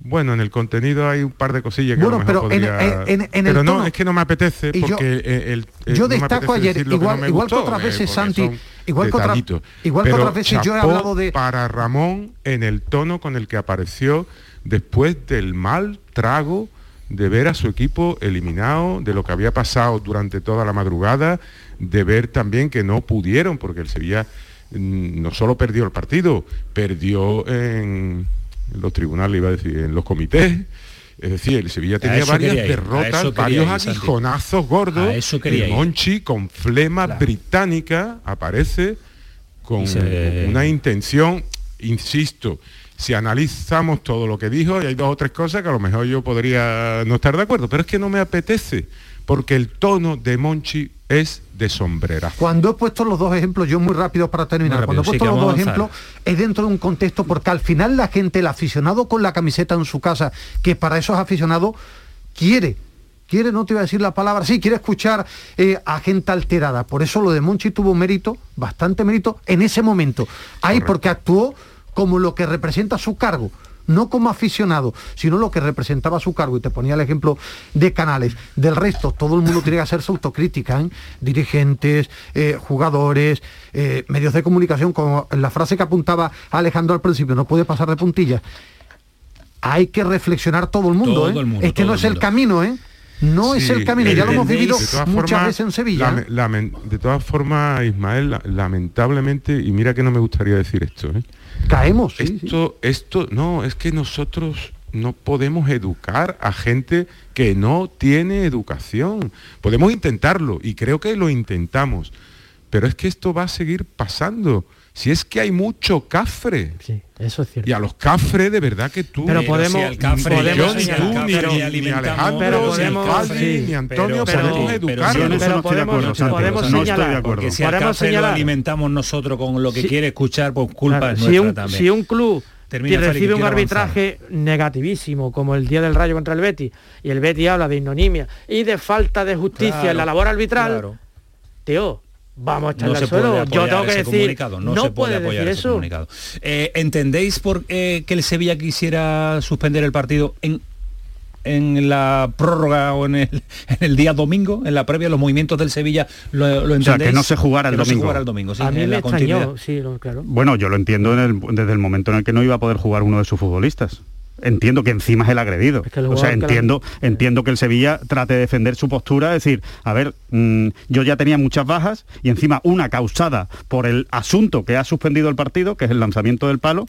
Speaker 11: Bueno, en el contenido hay un par de cosillas que
Speaker 8: Bueno,
Speaker 11: a lo mejor
Speaker 8: pero en-
Speaker 11: podría-
Speaker 8: en- en- en el
Speaker 11: pero no,
Speaker 8: tono-
Speaker 11: es que no me apetece
Speaker 8: Y yo-
Speaker 11: porque eh, el, eh,
Speaker 8: yo
Speaker 11: no
Speaker 8: destaco ayer,
Speaker 11: que
Speaker 8: igual-
Speaker 11: no
Speaker 8: que otras veces,
Speaker 11: porque
Speaker 8: Santi, igual que otra- igual que otras veces yo he hablado de-
Speaker 11: para Ramón en el tono con el que apareció después del mal trago de ver a su equipo eliminado, de lo que había pasado durante toda la madrugada, de ver también que no pudieron, porque el Sevilla mm, no solo perdió el partido, perdió en, en los tribunales, iba a decir, en los comités. Es decir, el Sevilla tenía varias
Speaker 7: ir,
Speaker 11: derrotas, varios aguijonazos gordos.
Speaker 7: Eso
Speaker 11: y. Monchi, con flema británica, aparece con
Speaker 7: se-
Speaker 11: una intención, insisto, si analizamos todo lo que dijo, y hay dos o tres cosas que a lo mejor yo podría no estar de acuerdo, pero es que no me apetece, porque el tono de Monchi es de sombrera.
Speaker 8: Cuando he puesto los dos ejemplos, yo muy rápido para terminar,
Speaker 11: rápido,
Speaker 8: cuando he puesto los dos ejemplos, es dentro de un contexto, porque al final la gente, el aficionado con la camiseta en su casa, que para esos aficionados quiere, quiere, no te iba a decir la palabra, sí, quiere escuchar eh, a gente alterada. Por eso lo de Monchi tuvo mérito, bastante mérito, en ese momento. Ahí porque actuó como lo que representa su cargo no como aficionado, sino lo que representaba su cargo. Y te ponía el ejemplo de Canales. Del resto, todo el mundo tiene que hacer su autocrítica, ¿eh? dirigentes, eh, jugadores, eh, medios de comunicación, como la frase que apuntaba Alejandro al principio, no puede pasar de puntillas. Hay que reflexionar todo el mundo,
Speaker 7: Todo el mundo,
Speaker 8: es que
Speaker 7: todo
Speaker 8: no
Speaker 7: el
Speaker 8: es el
Speaker 7: mundo.
Speaker 8: camino, ¿eh? No es el camino, ya lo hemos vivido muchas
Speaker 11: formas,
Speaker 8: veces en Sevilla.
Speaker 11: lame- de todas formas, Ismael, la- lamentablemente, y mira que no me gustaría decir esto, ¿eh?
Speaker 8: Caemos.
Speaker 11: esto, esto, no, es que nosotros no podemos educar a gente que no tiene educación. Podemos intentarlo y creo que lo intentamos, pero es que esto va a seguir pasando. Si es que hay mucho cafre.
Speaker 10: Eso es cierto.
Speaker 11: Y a los cafres de verdad que tú.
Speaker 10: Pero podemos-
Speaker 11: ni
Speaker 10: al cafre
Speaker 11: yo,
Speaker 10: le-
Speaker 11: ni
Speaker 10: al
Speaker 11: tú,
Speaker 10: cafre
Speaker 11: ni,
Speaker 10: le
Speaker 11: ni Alejandro,
Speaker 10: pero
Speaker 11: ni
Speaker 10: podemos-
Speaker 11: Alcalde,
Speaker 10: sí,
Speaker 11: ni Antonio
Speaker 7: pero-
Speaker 11: podemos
Speaker 7: pero-
Speaker 11: educar.
Speaker 7: pero-
Speaker 10: Pero podemos, podemos señalar,
Speaker 7: Porque si al
Speaker 10: podemos
Speaker 7: café lo alimentamos nosotros con lo que
Speaker 10: Sí.
Speaker 7: quiere escuchar, pues culpa
Speaker 10: Claro,
Speaker 7: es
Speaker 10: si,
Speaker 7: nuestra
Speaker 10: un,
Speaker 7: también.
Speaker 10: si un club
Speaker 7: Termina, Félix,
Speaker 10: recibe un arbitraje negativísimo, como el día del Rayo contra el Betis, y el Betis habla de ignominia y de falta de justicia
Speaker 7: Claro,
Speaker 10: en la labor arbitral,
Speaker 7: claro.
Speaker 10: tío, vamos a echarle
Speaker 7: no se
Speaker 10: al
Speaker 7: puede
Speaker 10: suelo.
Speaker 7: apoyar
Speaker 10: Yo tengo que
Speaker 7: ese
Speaker 10: decir,
Speaker 7: comunicado, no,
Speaker 10: no,
Speaker 7: se puede
Speaker 10: puede
Speaker 7: apoyar
Speaker 10: eso.
Speaker 7: comunicado. Eh, ¿Entendéis por eh, que el Sevilla quisiera suspender el partido en en la prórroga o en el, en el día domingo, en la previa, los movimientos del Sevilla, ¿lo, lo
Speaker 9: O sea,
Speaker 7: entendéis?
Speaker 9: que no se jugara el
Speaker 7: Que no se
Speaker 9: domingo.
Speaker 7: jugara el domingo, sí,
Speaker 10: a mí
Speaker 7: en
Speaker 10: me
Speaker 7: la continuidad.
Speaker 10: extrañó, sí, lo- claro.
Speaker 9: Bueno, yo lo entiendo en el- desde el momento en el que no iba a poder jugar uno de sus futbolistas. Entiendo que encima es el agredido.
Speaker 10: que el
Speaker 9: o sea,
Speaker 10: la-
Speaker 9: entiendo, entiendo que el Sevilla trate de defender su postura, es decir, a ver, mm, yo ya tenía muchas bajas y encima una causada por el asunto que ha suspendido el partido, que es el lanzamiento del palo,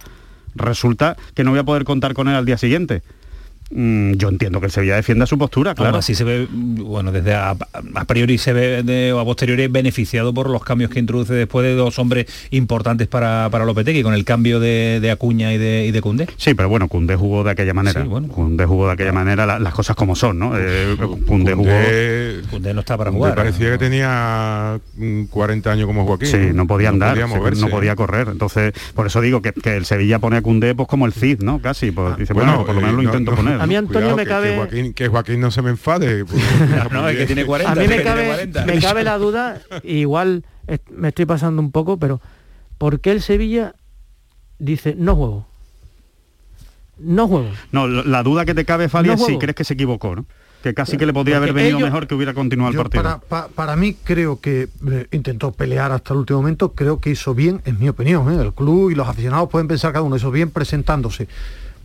Speaker 9: resulta que no voy a poder contar con él al día siguiente. Mm, yo entiendo que el Sevilla defienda su postura,
Speaker 7: Claro.
Speaker 9: claro.
Speaker 7: así se ve, mm, bueno, desde a, a priori se ve de- o a posteriori beneficiado por los cambios que introduce después de dos hombres importantes para, para Lopetegui, con el cambio de, de Acuña y de, y de Cundé.
Speaker 9: Sí, pero bueno, Cundé jugó de aquella manera.
Speaker 7: Sí, bueno.
Speaker 9: Cundé jugó de aquella manera, la- las cosas como son, ¿no? Eh, Cundé jugó...
Speaker 11: Cundé-
Speaker 7: no está para jugar.
Speaker 11: parecía que tenía mm, 40 años como Joaquín.
Speaker 9: Sí, no podía andar,
Speaker 11: podía
Speaker 9: se-
Speaker 11: moverse.
Speaker 9: no podía correr. Entonces, por eso digo que, que el Sevilla pone a Cundé pues como el Cid, ¿no? Casi. Pues, dice, bueno, por lo menos lo
Speaker 11: eh,
Speaker 9: intento
Speaker 11: no-
Speaker 9: poner.
Speaker 10: A mí Antonio
Speaker 11: cuidado,
Speaker 10: me
Speaker 11: que-
Speaker 10: cabe-
Speaker 11: Que Joaquín, que Joaquín no se me enfade. pues,
Speaker 7: no, es que tiene 40.
Speaker 10: A mí me cabe,
Speaker 7: 40.
Speaker 10: me cabe la duda, igual est- me estoy pasando un poco, pero ¿por qué el Sevilla dice no juego? No juego.
Speaker 9: No, la duda que te cabe, Fali,
Speaker 10: No
Speaker 9: es si crees que se equivocó, ¿no? Que casi que le podría haber venido
Speaker 8: ellos-
Speaker 9: mejor que hubiera continuado el partido.
Speaker 8: para, pa- para mí creo que eh, intentó pelear hasta el último momento, creo que hizo bien, en mi opinión, ¿eh? el club y los aficionados pueden pensar cada uno, hizo bien presentándose.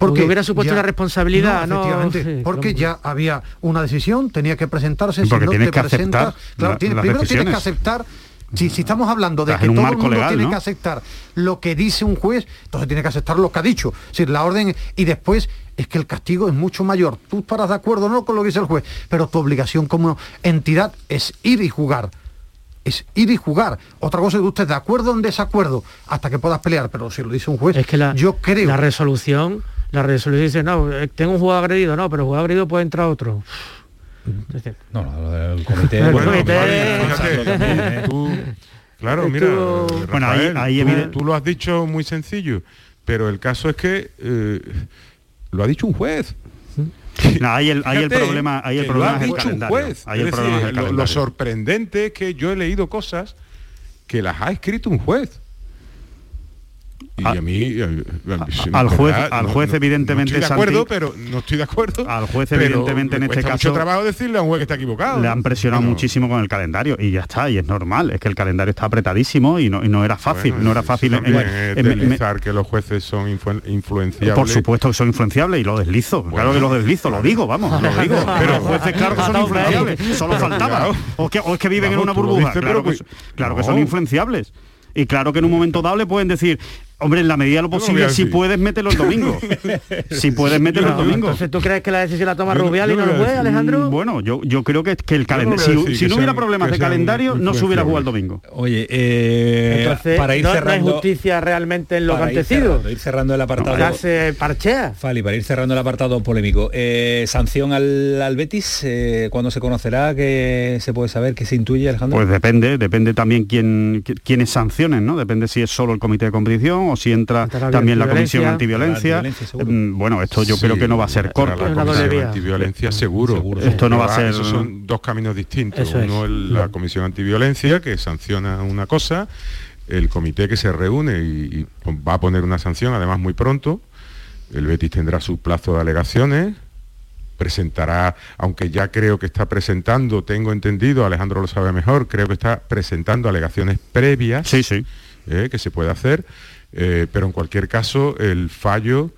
Speaker 10: Porque hubiera supuesto una responsabilidad, ¿no?
Speaker 8: efectivamente,
Speaker 10: Sí,
Speaker 8: porque ya había una decisión, tenía que presentarse,
Speaker 9: porque
Speaker 8: si no
Speaker 9: tienes
Speaker 8: te
Speaker 9: que
Speaker 8: presentas,
Speaker 9: aceptar
Speaker 8: claro,
Speaker 9: la-
Speaker 8: tienes-
Speaker 9: las
Speaker 8: primero tienes que aceptar Si, si estamos hablando de
Speaker 9: Estás
Speaker 8: que todo el mundo
Speaker 9: legal,
Speaker 8: tiene
Speaker 9: ¿no?
Speaker 8: que aceptar lo que dice un juez, entonces tiene que aceptar lo que ha dicho. Es decir, la orden y después es que el castigo es mucho mayor. Tú estarás de acuerdo o no con lo que dice el juez, pero tu obligación como entidad es ir y jugar. Es ir y jugar. Otra cosa es que usted de acuerdo o en desacuerdo hasta que puedas pelear, pero si lo dice un juez,
Speaker 10: Es que la,
Speaker 8: yo creo
Speaker 10: la resolución, la resolución dice, no, eh, tengo un jugador agredido, no, pero el jugador agredido puede entrar otro. Es decir,
Speaker 7: No, no, lo del comité.
Speaker 10: El
Speaker 11: Bueno,
Speaker 10: comité-
Speaker 11: fíjate,
Speaker 7: ¿eh?
Speaker 11: tú- claro, mira,
Speaker 9: Bueno, ahí-
Speaker 11: Rafael,
Speaker 9: ahí
Speaker 11: tú, tú lo has dicho muy sencillo, pero el caso es que eh, lo ha dicho un juez.
Speaker 9: No, ahí el, ahí el problema, ahí el problema es el calendario.
Speaker 11: juez.
Speaker 9: El problema es el
Speaker 11: lo- sorprendente es que yo he leído cosas que las ha escrito un juez. Y a, mí, eh, eh,
Speaker 9: al juez-
Speaker 11: ¿verdad?
Speaker 9: al juez evidentemente,
Speaker 11: no estoy de acuerdo,
Speaker 9: Santi,
Speaker 11: pero no estoy de acuerdo.
Speaker 9: Al juez evidentemente
Speaker 11: me
Speaker 9: en este caso
Speaker 11: mucho trabajo decirle a un juez que está equivocado.
Speaker 9: le han presionado
Speaker 11: Bueno,
Speaker 9: muchísimo con el calendario y ya está, y es normal, es que el calendario está apretadísimo y no, y no era fácil,
Speaker 11: bueno,
Speaker 9: no era fácil. en- en- en-
Speaker 11: que los jueces son influ- influenciables.
Speaker 9: por supuesto que son influenciables y lo deslizo, claro que lo deslizo, lo digo, vamos, lo digo. Pero los jueces claro que son influenciables, solo faltaba. O es que, o es que viven
Speaker 11: Vamos,
Speaker 9: en una burbuja,
Speaker 11: dices,
Speaker 9: claro, que, claro que son influenciables. Y claro que en un momento dado le pueden decir, hombre, en la medida de lo posible, si puedes, mételo el domingo. si puedes, mételo el domingo.
Speaker 10: entonces tú crees que la decisión la toma Rubial y no juez,
Speaker 9: decir-
Speaker 10: Alejandro?
Speaker 9: Bueno, yo, yo creo que, que el calendario, si,
Speaker 11: decir
Speaker 9: si
Speaker 11: que
Speaker 9: no hubiera
Speaker 11: sean-
Speaker 9: problemas de calendario, no se hubiera jugado el domingo.
Speaker 7: Oye, eh,
Speaker 10: Entonces,
Speaker 7: para ir
Speaker 10: no, no hay
Speaker 7: cerrando...
Speaker 10: justicia realmente en lo
Speaker 7: ir
Speaker 10: acontecido.
Speaker 7: cerrando, ir cerrando el apartado...
Speaker 10: Ya se parchea.
Speaker 7: Fali, para ir cerrando el apartado polémico, eh, sanción al, al Betis, eh, ¿cuándo se conocerá? ¿Qué se puede saber? ¿Qué se intuye, Alejandro?
Speaker 9: Pues depende, depende también quién, qui- quiénes sancionen, ¿no? Depende si es solo el comité de competición o si entra
Speaker 10: Entra la
Speaker 9: también la comisión antiviolencia. Mm, bueno, esto yo
Speaker 11: Sí,
Speaker 9: creo que no va a ser corto.
Speaker 11: La comisión antiviolencia seguro.
Speaker 9: Esto no va a ser-
Speaker 11: Esos son dos caminos distintos.
Speaker 10: Eso.
Speaker 11: Uno es la comisión antiviolencia que sanciona una cosa, el comité que se reúne y, y va a poner una sanción, además muy pronto. El Betis tendrá su plazo de alegaciones presentará, aunque ya creo que está presentando, tengo entendido, Alejandro lo sabe mejor, creo que está presentando alegaciones previas
Speaker 9: Sí, sí.
Speaker 11: eh, que se puede hacer, eh, pero en cualquier caso el fallo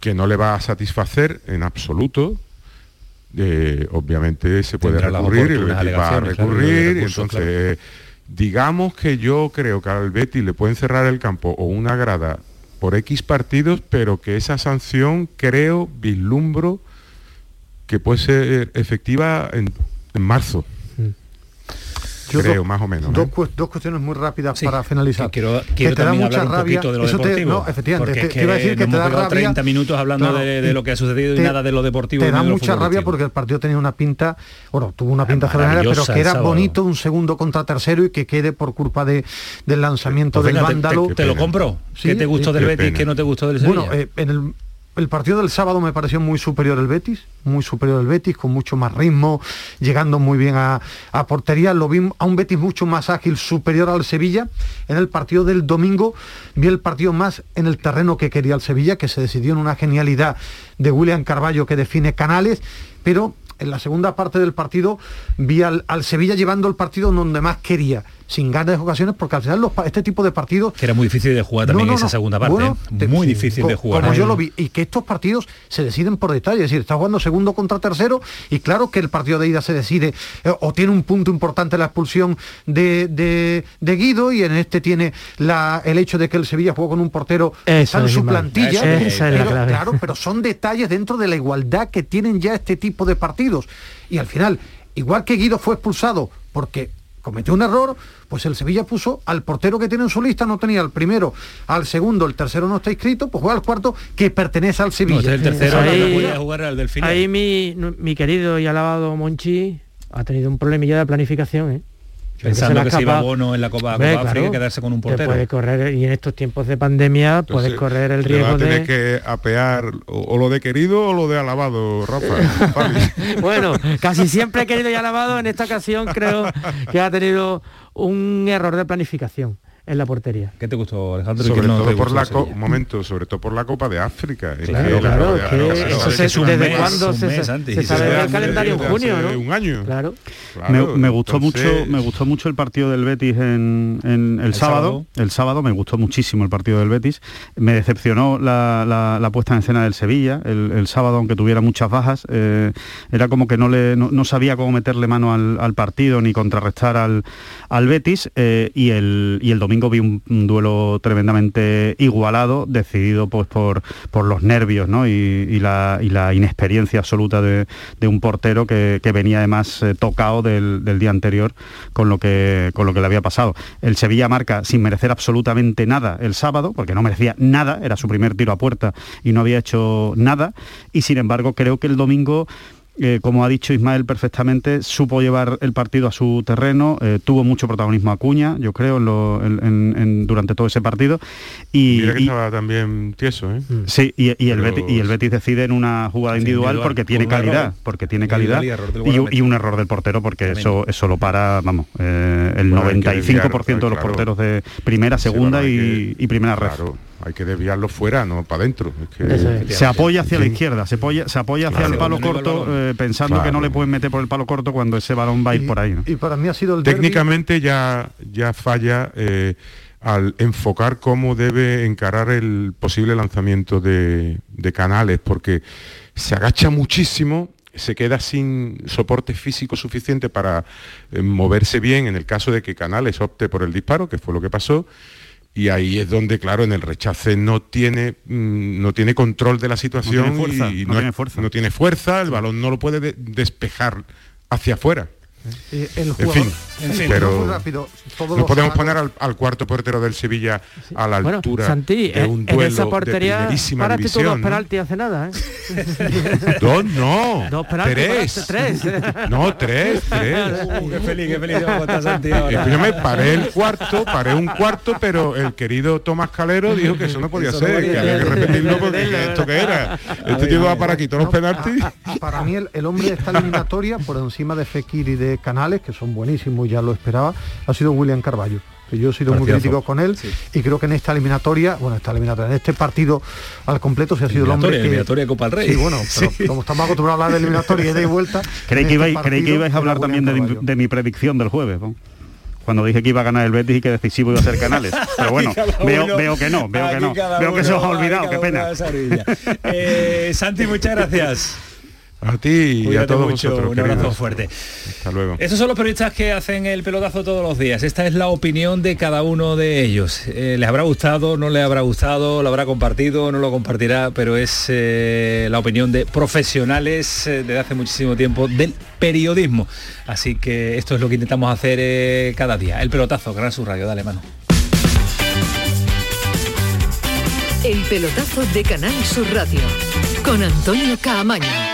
Speaker 11: que no le va a satisfacer en absoluto, eh, obviamente se puede
Speaker 7: Tendrá
Speaker 11: recurrir, el Betis va a
Speaker 7: claro,
Speaker 11: recurrir,
Speaker 7: recursos,
Speaker 11: entonces digamos que yo creo que al Betis le pueden cerrar el campo o una grada por X partidos, pero que esa sanción creo, vislumbro, que puede ser efectiva en, en marzo.
Speaker 8: Yo
Speaker 11: creo,
Speaker 8: dos-
Speaker 11: más o menos.
Speaker 8: Dos,
Speaker 11: ¿eh?
Speaker 8: dos cuestiones muy rápidas
Speaker 7: Sí,
Speaker 8: para finalizar.
Speaker 7: que quiero-
Speaker 8: Que
Speaker 7: quiero
Speaker 8: te da mucha
Speaker 7: hablar un
Speaker 8: rabia.
Speaker 7: poquito de lo
Speaker 8: Eso te-
Speaker 7: deportivo,
Speaker 8: no, efectivamente,
Speaker 7: porque
Speaker 8: te,
Speaker 7: es
Speaker 8: te iba a
Speaker 7: que
Speaker 8: decir que te da rabia.
Speaker 7: 30 minutos hablando
Speaker 8: Claro,
Speaker 7: de, de lo que ha sucedido y
Speaker 8: te-
Speaker 7: nada de lo deportivo.
Speaker 8: Te da mucha rabia porque el partido tenía una pinta, bueno, tuvo una pinta extraordinaria, pero que era bonito un segundo contra tercero y que quede por culpa de, del lanzamiento
Speaker 7: Pues
Speaker 8: del
Speaker 7: venga, te-
Speaker 8: vándalo.
Speaker 7: te, te lo compro.
Speaker 8: Sí,
Speaker 7: ¿Qué te gustó
Speaker 8: sí.
Speaker 7: del Betis? ¿Qué no te gustó del Sevilla?
Speaker 8: Bueno, eh, en el, el partido del sábado me pareció muy superior el Betis, muy superior el Betis, con mucho más ritmo, llegando muy bien a, portería. Lo vi a un Betis mucho más ágil, superior al Sevilla. En el partido del domingo vi el partido más en el terreno que quería el Sevilla, que se decidió en una genialidad de William Carballo que define canales, pero en la segunda parte del partido vi al Sevilla llevando el partido donde más quería, sin grandes ocasiones, porque al final los este tipo de partidos
Speaker 7: que era muy difícil de jugar también
Speaker 8: no, no,
Speaker 7: esa
Speaker 8: no.
Speaker 7: segunda parte.
Speaker 8: Bueno,
Speaker 7: ¿eh?
Speaker 8: te-
Speaker 7: muy difícil
Speaker 8: co-
Speaker 7: de jugar.
Speaker 8: Como yo lo vi. Y que estos partidos se deciden por detalle. Es decir, está jugando segundo contra tercero y claro que el partido de ida se decide eh, o tiene un punto importante la expulsión de, de- de Guido y en este tiene la, el hecho de que el Sevilla jugó con un portero
Speaker 10: Eso
Speaker 8: está en
Speaker 10: es,
Speaker 8: su
Speaker 10: Ismael.
Speaker 8: plantilla.
Speaker 10: Eso es, esa es la
Speaker 8: pero,
Speaker 10: clave.
Speaker 8: claro, pero son detalles dentro de la igualdad que tienen ya este tipo de partidos. Y al final, igual que Guido fue expulsado porque cometió un error, pues el Sevilla puso al portero que tiene en su lista, no tenía al primero, al segundo, el tercero no está inscrito, pues juega al cuarto que pertenece al Sevilla.
Speaker 7: No, es el tercero,
Speaker 10: Ahí-
Speaker 7: no podía jugar al del final.
Speaker 10: Ahí mi, mi querido y alabado Monchi ha tenido un problemilla de planificación, ¿eh?
Speaker 7: Pensando que se iba
Speaker 10: escapado.
Speaker 7: Bono en la Copa, Copa África y
Speaker 10: claro,
Speaker 7: quedarse con un
Speaker 10: te
Speaker 7: portero.
Speaker 10: puede correr, y en estos tiempos de pandemia puedes correr el
Speaker 11: le va
Speaker 10: riesgo
Speaker 11: a tener
Speaker 10: de...
Speaker 11: que apear o, o lo de querido o lo de alabado, Rafa.
Speaker 10: Bueno, casi siempre he querido y alabado, en esta ocasión creo que ha tenido un error de planificación. En la portería.
Speaker 7: ¿Qué te gustó, Alejandro?
Speaker 11: Sobre
Speaker 7: ¿Y qué no
Speaker 11: todo por la
Speaker 7: de
Speaker 11: co-
Speaker 7: Sevilla?
Speaker 11: un momento, sobre todo por la Copa de África. Es
Speaker 7: Claro,
Speaker 10: claro,
Speaker 11: Copa de
Speaker 10: que
Speaker 11: África,
Speaker 10: eso
Speaker 11: ¿sabes?
Speaker 10: se-
Speaker 11: Es un
Speaker 10: ¿desde
Speaker 11: mes,
Speaker 10: cuándo
Speaker 11: un
Speaker 10: se-
Speaker 11: mes
Speaker 10: se-
Speaker 11: antes.
Speaker 10: se
Speaker 11: Y
Speaker 10: sabe
Speaker 11: hace-
Speaker 10: calendario en junio,
Speaker 11: hace
Speaker 10: no?
Speaker 11: Un año.
Speaker 10: Claro.
Speaker 9: Me,
Speaker 11: Claro,
Speaker 9: me gustó
Speaker 11: entonces-
Speaker 9: mucho me gustó mucho el partido del Betis en, en el, sábado. el sábado me gustó muchísimo el partido del Betis me decepcionó la, la- la puesta en escena del Sevilla el, el sábado aunque tuviera muchas bajas eh, era como que no le no, no sabía cómo meterle mano al, al partido ni contrarrestar al, al Betis eh, y el y el domingo vi un, duelo tremendamente igualado decidido pues por por los nervios ¿no? y, la, inexperiencia absoluta de, un portero que, que venía además eh, tocado del, del día anterior con lo que con lo que le había pasado. El Sevilla marca sin merecer absolutamente nada el sábado, porque no merecía nada, era su primer tiro a puerta y no había hecho nada, y sin embargo creo que el domingo eh, como ha dicho Ismael perfectamente, supo llevar el partido a su terreno, eh, tuvo mucho protagonismo Acuña, yo creo, en lo- en- en- en- durante todo ese partido. Y,
Speaker 11: Mira que
Speaker 9: y-
Speaker 11: estaba también tieso, ¿eh?
Speaker 9: Sí, y, y el
Speaker 11: Pero-
Speaker 9: Betis, y el Betis decide en una jugada individual,
Speaker 11: individual,
Speaker 9: porque tiene calidad,
Speaker 11: error.
Speaker 9: porque tiene calidad
Speaker 11: y
Speaker 9: un error del portero porque eso eso lo para, vamos, eh, el
Speaker 11: Bueno, hay que
Speaker 9: 95% de los porteros de primera, segunda y, y primera red.
Speaker 11: Claro, hay que desviarlo fuera, no para adentro. Es que-
Speaker 9: Se apoya hacia la izquierda, se apoya, se apoya hacia
Speaker 11: Claro.
Speaker 9: el palo
Speaker 11: el
Speaker 9: corto, eh, pensando que no le pueden meter por el palo corto cuando ese balón va a ir por ahí. ¿no?
Speaker 8: Y para mí ha sido el
Speaker 11: Técnicamente ya, ya falla eh, al enfocar cómo debe encarar el posible lanzamiento de, de canales, porque se agacha muchísimo, se queda sin soporte físico suficiente para eh, moverse bien en el caso de que Canales opte por el disparo, que fue lo que pasó. Y ahí es donde, claro, en el rechace no tiene, mm, no tiene control de la situación
Speaker 9: tiene fuerza,
Speaker 11: y
Speaker 9: no tiene fuerza.
Speaker 11: no tiene fuerza, el balón no lo puede de- despejar hacia afuera.
Speaker 8: Eh, el
Speaker 11: En
Speaker 8: jugador-
Speaker 11: fin,
Speaker 8: en fin,
Speaker 11: pero
Speaker 8: muy rápido, todos
Speaker 11: no podemos poner al, al cuarto portero del Sevilla a la
Speaker 10: Bueno,
Speaker 11: altura
Speaker 10: Santi,
Speaker 11: de
Speaker 10: en-
Speaker 11: un
Speaker 10: en
Speaker 11: duelo
Speaker 10: esa
Speaker 11: de
Speaker 10: portería
Speaker 11: primerísima
Speaker 10: tú dos penaltis hace nada, ¿eh?
Speaker 11: Dos, no,
Speaker 10: Dos penaltis,
Speaker 11: tres.
Speaker 10: tres.
Speaker 11: No, tres, tres.
Speaker 7: Uh, qué feliz, qué feliz se va a contar Santi
Speaker 11: Eh,
Speaker 7: ahora.
Speaker 11: yo me paré el cuarto, paré un cuarto, pero el querido Tomás Calero dijo que eso no podía
Speaker 7: Eso no
Speaker 11: ser,
Speaker 7: podía
Speaker 11: que había que repetirlo porque que esto que era. Este tío va para aquí todos los penaltis.
Speaker 8: Para mí el, el hombre de esta eliminatoria, por encima de Fekir y de Canales, que son buenísimos, ya lo esperaba, ha sido William Carballo. que Yo he sido muy crítico con él y creo que en esta eliminatoria, bueno, esta eliminatoria, en este partido al completo se ha sido el hombre
Speaker 7: Eliminatoria,
Speaker 8: que...
Speaker 7: eliminatoria de Copa del Rey.
Speaker 8: Sí, bueno, pero
Speaker 7: Sí.
Speaker 8: como estamos acostumbrados a hablar de eliminatoria y de vuelta...
Speaker 9: Creí
Speaker 8: en
Speaker 9: que,
Speaker 8: este
Speaker 9: ibais, creí que ibais a hablar también de, mi-
Speaker 8: Carballo.
Speaker 9: de mi predicción del jueves. ¿no? Cuando dije que iba a ganar el Betis y que decisivo iba a ser Canales. Pero bueno, veo,
Speaker 7: uno-
Speaker 9: veo que no, veo que no. Veo que se os ha olvidado, qué pena.
Speaker 7: Eh, Santi, muchas gracias.
Speaker 11: A ti y a
Speaker 7: Cuídate
Speaker 11: todos
Speaker 7: mucho,
Speaker 11: vosotros,
Speaker 7: un abrazo
Speaker 11: queridos.
Speaker 7: fuerte.
Speaker 11: Hasta luego.
Speaker 7: Estos son los periodistas que hacen el pelotazo todos los días. Esta es la opinión de cada uno de ellos. Eh, ¿Les habrá gustado? ¿No les habrá gustado? ¿Lo habrá compartido? ¿No lo compartirá? Pero es eh, la opinión de profesionales eh, desde hace muchísimo tiempo del periodismo. Así que esto es lo que intentamos hacer eh, cada día. El pelotazo, Gran Sur Radio. Dale, mano.
Speaker 6: El pelotazo de Canal Sur Radio con Antonio Caamaño.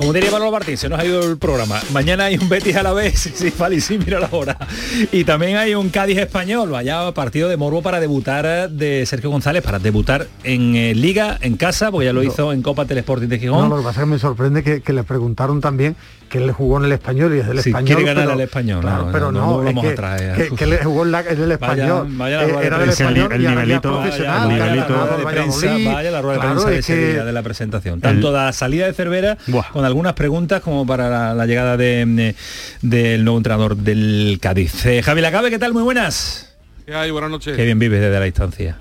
Speaker 7: Como diría Manolo Martín, se nos ha ido el programa. Mañana hay un Betis a la vez, sí, vale, sí, mira la hora. Y también hay un Cádiz español, vaya partido de morbo para debutar eh, de Sergio González, para debutar en eh, Liga, en casa, porque ya lo
Speaker 8: No.
Speaker 7: hizo en Copa Telesporting de
Speaker 8: No,
Speaker 7: Gijón.
Speaker 8: lo que pasa es que me sorprende que, que le preguntaron también que él jugó en el español y es del
Speaker 7: Sí,
Speaker 8: español.
Speaker 7: quiere ganar
Speaker 8: pero-
Speaker 7: al español,
Speaker 8: claro,
Speaker 7: no,
Speaker 8: pero
Speaker 7: no,
Speaker 8: no,
Speaker 7: no
Speaker 8: es que,
Speaker 7: a traer.
Speaker 8: que- que le jugó en, la- en el español.
Speaker 7: vaya la
Speaker 8: Eh,
Speaker 7: rueda de
Speaker 8: era del
Speaker 7: prensa.
Speaker 8: español
Speaker 9: El nivelito-.
Speaker 7: Vaya,
Speaker 8: que
Speaker 7: de prensa, vaya la rueda de prensa de
Speaker 8: que-
Speaker 7: Sevilla, de la presentación. Tanto la salida de Cervera, con algunas preguntas como para la, la llegada de, de- del nuevo entrenador del Cádiz. Eh, Javi Lacabe, ¿qué tal? Muy buenas.
Speaker 20: ¿Qué hay? Buenas noches.
Speaker 7: Qué bien vives desde la distancia.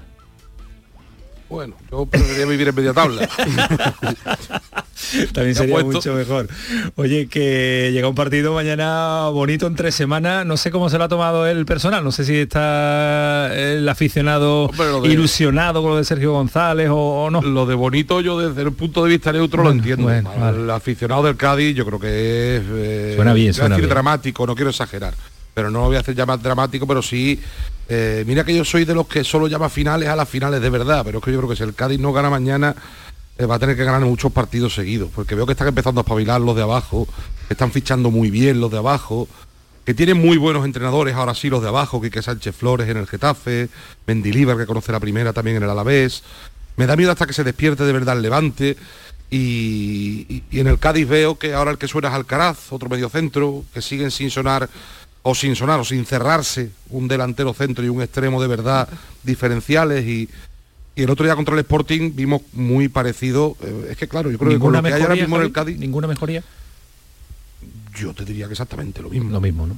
Speaker 20: Bueno, yo preferiría vivir en media tabla.
Speaker 7: También
Speaker 20: Ya
Speaker 7: sería
Speaker 20: puesto.
Speaker 7: mucho mejor. Oye, que llega un partido mañana bonito en tres semanas. No sé cómo se lo ha tomado el personal. No sé si está el aficionado
Speaker 20: Hombre, lo de-
Speaker 7: ilusionado con lo de Sergio González o, o no.
Speaker 20: Lo de bonito yo desde el punto de vista neutro lo entiendo.
Speaker 7: bueno,
Speaker 20: El aficionado del Cádiz yo creo que es... eh,
Speaker 7: Suena bien, suena
Speaker 20: decir
Speaker 7: bien.
Speaker 20: dramático, no quiero exagerar. Pero no lo voy a hacer llamar dramático, pero sí... eh, mira que yo soy de los que solo llama finales a las finales de verdad, pero es que yo creo que si el Cádiz no gana mañana va a tener que ganar muchos partidos seguidos, porque veo que están empezando a espabilar los de abajo, que están fichando muy bien los de abajo, que tienen muy buenos entrenadores, ahora sí los de abajo, Quique Sánchez Flores en el Getafe, Mendilíbar que conoce la primera también en el Alavés. Me da miedo hasta que se despierte de verdad el Levante. Y, en el Cádiz veo que ahora el que suena es Alcaraz, otro mediocentro, que siguen sin sonar, o sin sonar, o sin cerrarse, un delantero centro y un extremo de verdad diferenciales. Y, y el otro día contra el Sporting vimos muy parecido. eh, es que claro, yo creo que con
Speaker 7: ¿Ninguna
Speaker 20: lo que hay ahora
Speaker 7: mejoría,
Speaker 20: mismo en el
Speaker 7: Javi?
Speaker 20: Cádiz,
Speaker 7: ¿Ninguna mejoría?
Speaker 20: yo te diría que exactamente lo mismo.
Speaker 7: Lo mismo, ¿no?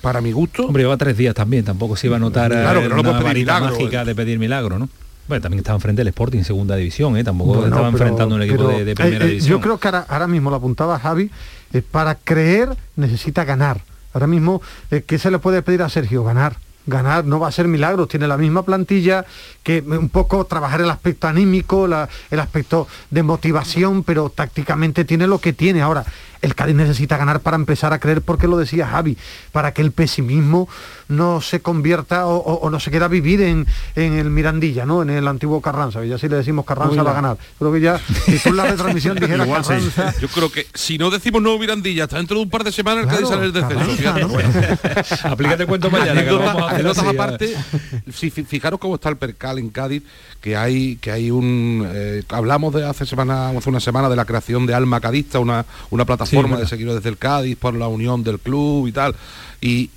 Speaker 20: Para mi gusto.
Speaker 7: Hombre, lleva tres días también, tampoco se iba a notar
Speaker 20: Claro,
Speaker 7: eh,
Speaker 20: que no lo
Speaker 7: una
Speaker 20: pedir milagro,
Speaker 7: mágica
Speaker 20: eh.
Speaker 7: de pedir milagro, ¿no? Bueno, también estaba enfrente del Sporting en segunda división, ¿eh? Tampoco
Speaker 8: Bueno,
Speaker 7: estaba
Speaker 8: pero-
Speaker 7: enfrentando un equipo
Speaker 8: pero,
Speaker 7: de, de primera
Speaker 8: eh, eh,
Speaker 7: división.
Speaker 8: Yo creo que ahora, ahora mismo lo apuntaba Javi, eh, para creer necesita ganar. Ahora mismo, eh, ¿qué se le puede pedir a Sergio? Ganar. Ganar no va a ser milagros, tiene la misma plantilla, que eh, un poco trabajar el aspecto anímico, la- el aspecto de motivación, pero tácticamente tiene lo que tiene. Ahora, el Cádiz necesita ganar para empezar a creer, porque lo decía Javi, para que el pesimismo no se convierta o, o- o no se quiera vivir en, en el Mirandilla, ¿no? En el antiguo Carranza, ya si le decimos Carranza
Speaker 20: Uy,
Speaker 8: va a ganar. Creo que ya, si tú en la retransmisión dijeras
Speaker 20: Igual sí.
Speaker 8: Carranza,
Speaker 20: Yo creo que si no decimos nuevo Mirandilla, hasta dentro de un par de semanas el Cádiz
Speaker 8: Claro,
Speaker 20: sale del descenso.
Speaker 8: Carranza,
Speaker 20: fíjate.
Speaker 7: Aplícate el cuento mañana, que lo vamos a hacer así,
Speaker 20: aparte, si fi- fijaros cómo está el percal en Cádiz, que hay que hay un eh, hablamos de hace semana hace una semana de la creación de Alma Cadista, una, una plataforma
Speaker 7: verdad.
Speaker 20: de seguidores del Cádiz por la unión del club y tal. Y,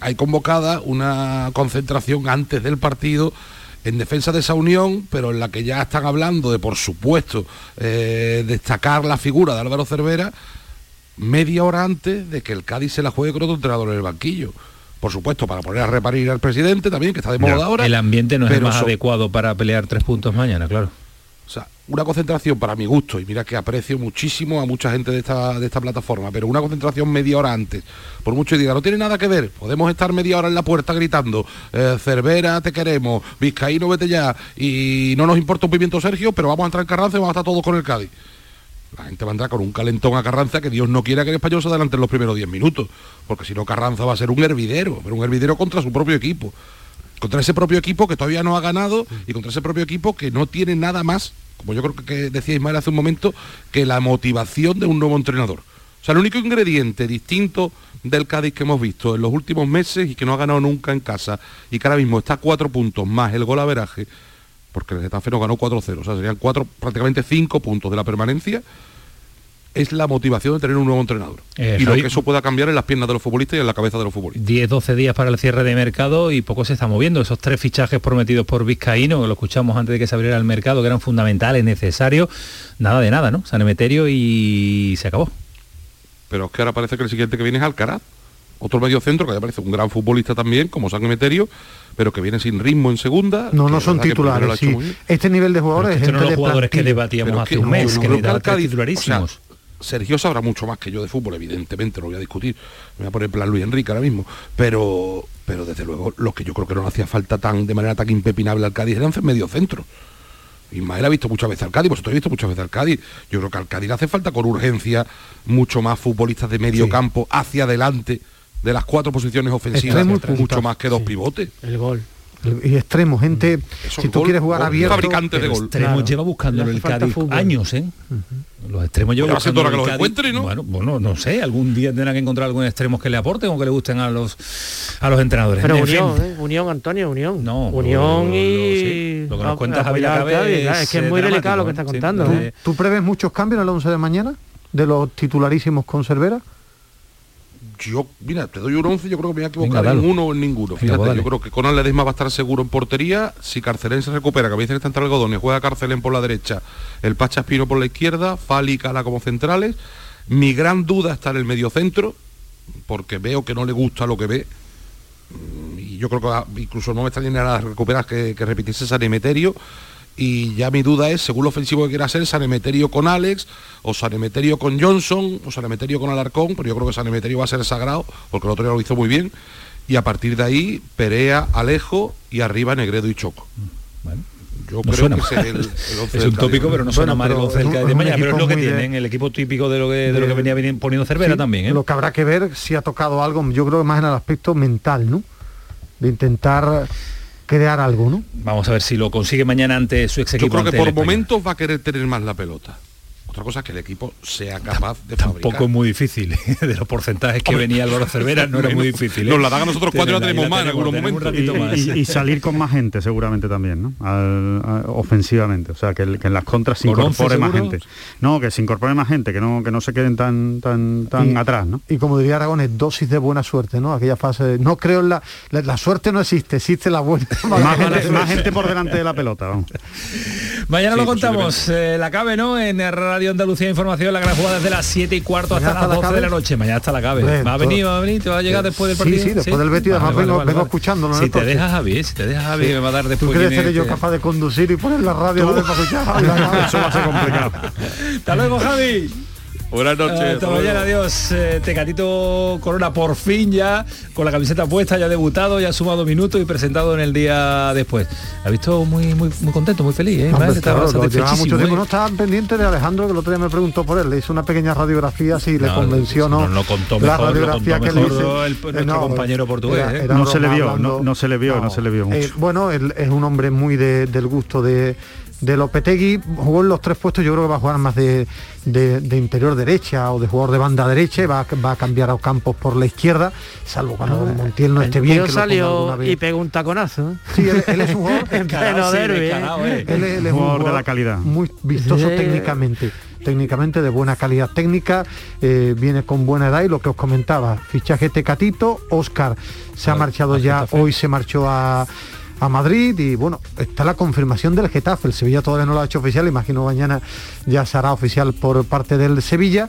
Speaker 20: hay convocada una concentración antes del partido en defensa de esa unión, pero en la que ya están hablando de, por supuesto, eh, destacar la figura de Álvaro Cervera media hora antes de que el Cádiz se la juegue con otro entrenador en el banquillo. Por supuesto, para poner a reparir al presidente también, que está de moda ahora.
Speaker 7: El ambiente no es el más adecuado para pelear tres puntos mañana, claro.
Speaker 20: o sea, una concentración para mi gusto, y mira que aprecio muchísimo a mucha gente de esta, de esta plataforma, pero una concentración media hora antes, por mucho que diga, no tiene nada que ver, podemos estar media hora en la puerta gritando, eh, Cervera, te queremos, Vizcaíno, vete ya, y no nos importa un pimiento Sergio, pero vamos a entrar en Carranza y vamos a estar todos con el Cádiz. La gente vendrá con un calentón a Carranza que Dios no quiera que el español se adelante en los primeros 10 minutos, porque si no Carranza va a ser un hervidero, pero un hervidero contra su propio equipo contra ese propio equipo que todavía no ha ganado y contra ese propio equipo que no tiene nada más, como yo creo que- que decía Ismael hace un momento, que la motivación de un nuevo entrenador. O sea, el único ingrediente distinto del Cádiz que hemos visto en los últimos meses y que no ha ganado nunca en casa y que ahora mismo está a cuatro puntos más el gol averaje, porque el Getafe no ganó 4-0, o sea, serían cuatro, prácticamente cinco puntos de la permanencia, es la motivación de tener un nuevo entrenador.
Speaker 7: Eh,
Speaker 20: y lo que eso pueda cambiar en las piernas de los futbolistas y en la cabeza de los futbolistas.
Speaker 7: 10-12 días para el cierre de mercado y poco se está moviendo. Esos tres fichajes prometidos por Vizcaíno, que lo escuchamos antes de que se abriera el mercado, que eran fundamentales, necesarios, nada de nada, ¿no? San Emeterio y se acabó.
Speaker 20: pero es que ahora parece que el siguiente que viene es Alcaraz, otro medio centro que me parece un gran futbolista también, como San Emeterio, pero que viene sin ritmo en segunda.
Speaker 8: no,
Speaker 20: que
Speaker 8: no son
Speaker 20: que
Speaker 8: titulares. sí. Este nivel de jugadores es
Speaker 7: Estos
Speaker 8: gente
Speaker 7: los
Speaker 8: de
Speaker 7: jugadores que debatíamos
Speaker 20: Pero
Speaker 7: hace
Speaker 20: que
Speaker 7: un
Speaker 20: no,
Speaker 7: mes,
Speaker 20: no
Speaker 7: que
Speaker 20: que Cádiz-
Speaker 7: titularísimos.
Speaker 20: o sea, Sergio sabrá mucho más que yo de fútbol, evidentemente, no lo voy a discutir. Me voy a poner plan Luis Enrique ahora mismo. Pero, pero desde luego, lo que yo creo que no le hacía falta tan, de manera tan impepinable al Cádiz eran medio centro. Ismael ha visto muchas veces al Cádiz, vosotros habéis visto muchas veces al Cádiz. Yo creo que al Cádiz le hace falta con urgencia mucho más futbolistas de medio
Speaker 8: Sí.
Speaker 20: campo hacia adelante de las cuatro posiciones ofensivas,
Speaker 8: Extremo
Speaker 20: mucho
Speaker 8: punta.
Speaker 20: más que dos
Speaker 8: Sí.
Speaker 20: pivotes.
Speaker 10: El gol.
Speaker 8: Y extremo, gente, si tú
Speaker 20: gol-
Speaker 8: quieres jugar
Speaker 20: gol
Speaker 8: abierto...
Speaker 20: fabricante de gol.
Speaker 7: extremos
Speaker 8: Claro.
Speaker 7: lleva buscándolo el Cádiz
Speaker 8: fútbol.
Speaker 7: años, ¿eh? Los extremos llevan buscándolo
Speaker 20: que
Speaker 7: el
Speaker 20: los encuentre, ¿no?
Speaker 7: Bueno, bueno, no sé, algún día tendrán que encontrar algún extremos que le aporten o que le gusten a los a los entrenadores.
Speaker 10: Pero
Speaker 7: En
Speaker 10: Unión,
Speaker 7: fin.
Speaker 10: ¿eh? Unión, Antonio, Unión.
Speaker 7: No,
Speaker 10: Unión
Speaker 7: lo- lo-
Speaker 10: y...
Speaker 7: sí. Lo que nos
Speaker 10: a-
Speaker 7: cuenta
Speaker 10: apoyar
Speaker 7: Javier
Speaker 10: claro,
Speaker 7: es,
Speaker 10: es que es muy delicado lo que está
Speaker 7: ¿eh?
Speaker 10: contando.
Speaker 7: Sí,
Speaker 10: ¿eh?
Speaker 8: ¿Tú prevés muchos cambios en el 11 de mañana? ¿De los titularísimos con Cervera?
Speaker 20: Yo, mira, te doy un 11, yo creo que me voy a equivocar en uno o en ninguno.
Speaker 7: Venga,
Speaker 20: Fíjate,
Speaker 7: pues
Speaker 20: yo creo que Conan Ledesma va a estar seguro en portería. Si Carcelén se recupera, que me dicen que está entre algodones, juega Carcelén por la derecha, el Pacha Espino por la izquierda, Fali y Cala como centrales. Mi gran duda está en el mediocentro, porque veo que no le gusta lo que ve. Mm, Y yo creo que incluso no me está nada recuperar que, que repitiese San Emeterio. Y ya mi duda es, según lo ofensivo que quiera hacer, San Emeterio con Alex, o San Emeterio con Johnson, o San Emeterio con Alarcón, pero yo creo que San Emeterio va a ser sagrado, porque el otro día lo hizo muy bien. Y a partir de ahí, Perea, Alejo y arriba Negredo y Choco. Yo
Speaker 7: No
Speaker 20: creo
Speaker 7: suena
Speaker 20: que
Speaker 7: mal.
Speaker 20: es el, el
Speaker 7: es un
Speaker 20: Cádiz.
Speaker 7: tópico, pero no suena mal el
Speaker 8: pero
Speaker 7: 11 del
Speaker 8: es un-
Speaker 7: Cádiz
Speaker 8: es
Speaker 7: de mañana, pero es lo que
Speaker 8: de-
Speaker 7: tienen, el equipo típico de lo que, de lo que venía poniendo Cervera
Speaker 8: Sí,
Speaker 7: también, ¿eh?
Speaker 8: Lo que habrá que ver si ha tocado algo, yo creo que más en el aspecto mental, ¿no? De intentar crear algo, ¿no?
Speaker 7: Vamos a ver si lo consigue mañana ante su ex
Speaker 20: Yo
Speaker 7: equipo.
Speaker 20: creo que por momentos va a querer tener más la pelota. Otra cosa es que el equipo sea capaz de fabricar.
Speaker 7: Tampoco es muy difícil. ¿eh? De los porcentajes que venía Álvaro Cervera no era muy difícil. ¿eh?
Speaker 20: Nos la dan a nosotros cuatro y la tenemos más en
Speaker 7: tenemos,
Speaker 20: algunos
Speaker 7: tenemos
Speaker 20: momentos.
Speaker 7: Un ratito más.
Speaker 9: Y, y salir con más gente seguramente también, ¿no? Al- ofensivamente, o sea, que, el- que en las contras se
Speaker 7: ¿Con 11
Speaker 9: incorpore más
Speaker 7: seguro?
Speaker 9: gente. No, que se incorpore más gente, que no que no se queden tan tan tan
Speaker 8: Y-
Speaker 9: atrás, ¿no?
Speaker 8: Y como diría Aragones, dosis de buena suerte, ¿no? Aquella fase de, no creo en la, la, la suerte no existe, existe la buena.
Speaker 9: Más gente, más gente por delante de la pelota, vamos.
Speaker 7: Mañana
Speaker 20: Sí,
Speaker 7: lo contamos, eh, la cabe, ¿no? En Radio Andalucía Información, la gran jugada desde las 7 y cuarto hasta
Speaker 8: Mañana
Speaker 7: las
Speaker 8: está la
Speaker 7: 12 de la noche. Mañana está la cabe.
Speaker 8: Hombre,
Speaker 7: va a venir, va a venir, te va a llegar después del
Speaker 8: Sí,
Speaker 7: partido.
Speaker 8: sí, después del Betis, además vengo- vengo escuchándolo
Speaker 7: Si te dejas Javi, si te dejas Javi,
Speaker 8: Sí.
Speaker 7: me va a dar
Speaker 8: ¿Tú
Speaker 7: después.
Speaker 8: crees
Speaker 7: quién
Speaker 8: ser
Speaker 7: es
Speaker 8: yo capaz de conducir y poner la radio para escuchar?
Speaker 9: Eso va a ser complicado.
Speaker 7: Hasta luego, Javi.
Speaker 20: Buenas noches.
Speaker 7: Hasta mañana, adiós. Eh, Tecatito Corona por fin ya, con la camiseta puesta, ya ha debutado, ya ha sumado minutos y presentado en el día después. Ha visto muy muy muy contento, muy feliz, ¿eh?
Speaker 8: Hombre,
Speaker 7: estaba
Speaker 8: claro, mucho tiempo.
Speaker 7: ¿eh?
Speaker 8: No estaban pendientes de Alejandro, que el otro día me preguntó por él. Le hizo una pequeña radiografía, sí, le
Speaker 7: No,
Speaker 8: convenció, ¿no?
Speaker 7: no, no contó
Speaker 8: la
Speaker 7: mejor,
Speaker 8: radiografía
Speaker 7: contó
Speaker 8: que le hice.
Speaker 7: el-
Speaker 8: Eh,
Speaker 7: nuestro compañero portugués, ¿eh?
Speaker 9: No se le vio,
Speaker 8: hablando-
Speaker 9: no, no se le vio, no, se le vio mucho.
Speaker 8: Eh, bueno, él es un hombre muy de- del gusto de, de Lopetegui. Jugó en los tres puestos, yo creo que va a jugar más de, de- de interior derecha o de jugador de banda derecha y va, a- va a cambiar a Campos por la izquierda, salvo cuando Montiel no esté bien. que
Speaker 10: salió
Speaker 8: alguna vez.
Speaker 10: y pegó un taconazo. ¿eh?
Speaker 8: Sí, él, él es un jugador
Speaker 10: en pleno derbi, ¿eh?
Speaker 8: Él, es- él es un
Speaker 9: Jugador de la calidad.
Speaker 8: Muy vistoso
Speaker 10: Sí.
Speaker 8: técnicamente. Técnicamente de buena calidad técnica, eh, viene con buena edad y lo que os comentaba, fichaje Tecatito, Oscar se ha marchado ya, hoy se marchó a, a Madrid y bueno, está la confirmación del Getafe, el Sevilla todavía no lo ha hecho oficial, imagino mañana ya se hará oficial por parte del Sevilla.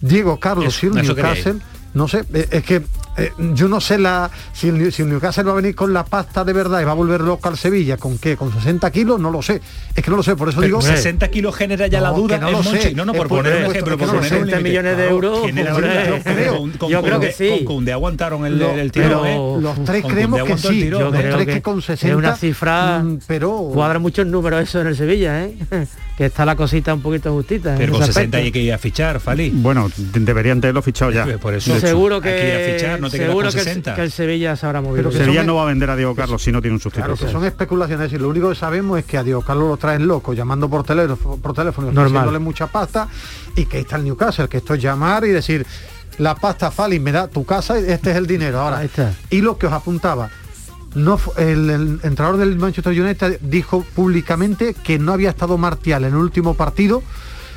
Speaker 8: Diego Carlos y Newcastle, no sé, eh, es que eh, yo no sé la si el, si el Newcastle va a venir con la pasta de verdad y va a volver loco al Sevilla, ¿con qué? ¿Con 60 kilos? No lo sé. Es que no lo sé, por eso
Speaker 7: Pero
Speaker 8: digo...
Speaker 7: 60 kilos genera ya la duda
Speaker 8: no
Speaker 7: en
Speaker 8: lo
Speaker 7: Monchi.
Speaker 8: sé.
Speaker 7: No, no,
Speaker 8: Es
Speaker 7: por
Speaker 8: por
Speaker 7: poner un ejemplo,
Speaker 8: es que
Speaker 7: por
Speaker 8: no
Speaker 7: poner
Speaker 8: sé.
Speaker 7: un
Speaker 10: 60
Speaker 7: límite.
Speaker 10: millones de euros, yo creo.
Speaker 7: Con-
Speaker 10: Yo
Speaker 7: con-
Speaker 10: creo que sí.
Speaker 7: Con Koundé aguantaron el,
Speaker 8: Lo-
Speaker 7: el tirón,
Speaker 8: pero
Speaker 7: ¿eh?
Speaker 8: los tres
Speaker 7: Con
Speaker 8: creemos que sí,
Speaker 7: ¿eh?
Speaker 8: tres
Speaker 10: creo
Speaker 8: que
Speaker 10: que
Speaker 8: con
Speaker 10: es
Speaker 8: 60
Speaker 10: una cifra
Speaker 8: mm, pero
Speaker 10: Cuadra muchos números eso en el Sevilla, ¿eh? Que está la cosita un poquito justita.
Speaker 7: Pero con
Speaker 10: ese
Speaker 7: 60
Speaker 10: aspecto.
Speaker 7: hay que ir a fichar, Fali.
Speaker 9: Bueno, de- deberían tenerlo fichado ya.
Speaker 7: Por eso.
Speaker 10: Seguro que
Speaker 7: Hay que ir a fichar, no te quedas
Speaker 10: seguro
Speaker 7: con
Speaker 10: que, el-
Speaker 7: 60.
Speaker 10: que el Sevilla se habrá movido.
Speaker 8: Pero que
Speaker 9: Sevilla no va a vender a Diego Carlos si no tiene un
Speaker 8: Claro,
Speaker 9: sustituto.
Speaker 8: que son especulaciones y lo único que sabemos es que a Diego Carlos lo traen loco, llamando por teléfono, por teléfono y
Speaker 10: Normal.
Speaker 8: mucha pasta, y que ahí está el Newcastle, que esto es llamar y decir, la pasta Fali me da tu casa y este es el dinero. Ahora,
Speaker 10: Ahí está.
Speaker 8: y lo que os apuntaba, no el, el entrenador del Manchester United dijo públicamente que no había estado Martial en el último partido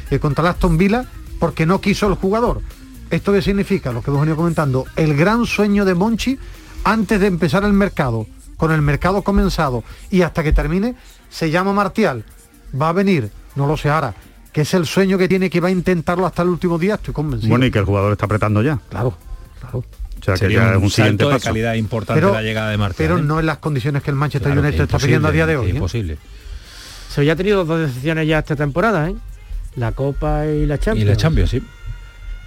Speaker 8: eh, contra el Aston Villa porque no quiso el jugador. ¿Esto qué significa? Lo que hemos venido comentando, el gran sueño de Monchi antes de empezar el mercado, con el mercado comenzado y hasta que termine, se llama Martial. Va a venir, no lo sé ahora, que es el sueño que tiene que va a intentarlo hasta el último día, estoy convencido.
Speaker 9: Bueno, y que el jugador está apretando ya.
Speaker 8: claro, claro.
Speaker 9: O sea, que
Speaker 7: Sería
Speaker 9: ya es
Speaker 7: un,
Speaker 9: un siguiente
Speaker 7: salto de
Speaker 9: paso.
Speaker 7: calidad importante
Speaker 8: Pero-
Speaker 7: la llegada de Martial.
Speaker 8: Pero
Speaker 7: ¿eh?
Speaker 8: no en las condiciones que el Manchester
Speaker 7: Claro,
Speaker 8: United está pidiendo a día de hoy. ¿eh?
Speaker 7: Imposible.
Speaker 10: Sevilla ha tenido dos decisiones ya esta temporada, ¿eh? La Copa y la
Speaker 7: Y
Speaker 10: Champions.
Speaker 7: la Champions, sí.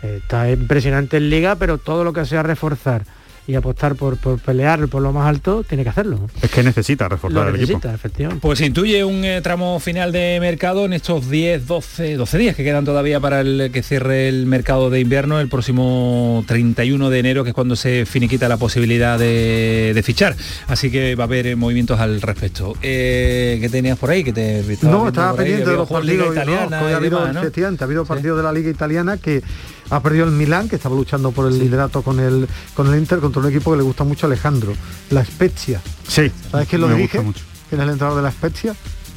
Speaker 10: Está impresionante en Liga, pero todo lo que sea reforzar y apostar por, por pelear por lo más alto, tiene que hacerlo. ¿no?
Speaker 9: Es que necesita reforzar
Speaker 10: Lo
Speaker 9: el equipo.
Speaker 10: necesita, efectivamente.
Speaker 7: Pues intuye un eh, tramo final de mercado en estos 10, 12, 12 días que quedan todavía para el que cierre el mercado de invierno el próximo 31 de enero, que es cuando se finiquita la posibilidad de, de fichar. Así que va a haber eh, movimientos al respecto. Eh, ¿Qué tenías por ahí? que te
Speaker 8: No, estaba
Speaker 7: por ahí?
Speaker 8: pendiente de los partidos. no, hoy
Speaker 7: y
Speaker 8: ha habido,
Speaker 7: demás, ¿no?
Speaker 8: ha habido partidos de la Liga Italiana que ha perdido el Milán, que estaba luchando por el liderato con el con el Inter, contra un equipo que le gusta mucho a Alejandro, la Spezia.
Speaker 9: Sí.
Speaker 8: ¿Sabes quién lo
Speaker 9: me
Speaker 8: dirige?
Speaker 9: gusta mucho.
Speaker 8: ¿Quién es el entrenador de la Spezia?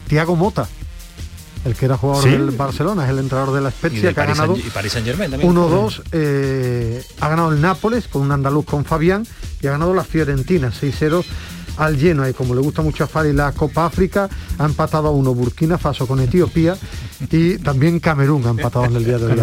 Speaker 8: Tiago Mota. El que era jugador
Speaker 9: ¿Sí?
Speaker 8: del Barcelona, es el entrenador de la
Speaker 7: Y,
Speaker 8: Spezia
Speaker 7: de
Speaker 8: que ha
Speaker 7: Paris
Speaker 8: ganado
Speaker 7: Germain también.
Speaker 8: 1-2, eh, ha ganado el Nápoles con un andaluz con Fabián y ha ganado la Fiorentina 6-0 al Genoa y como le gusta mucho a Fari la Copa África, ha empatado a uno Burkina Faso con Etiopía y también Camerún ha empatado en el día de hoy.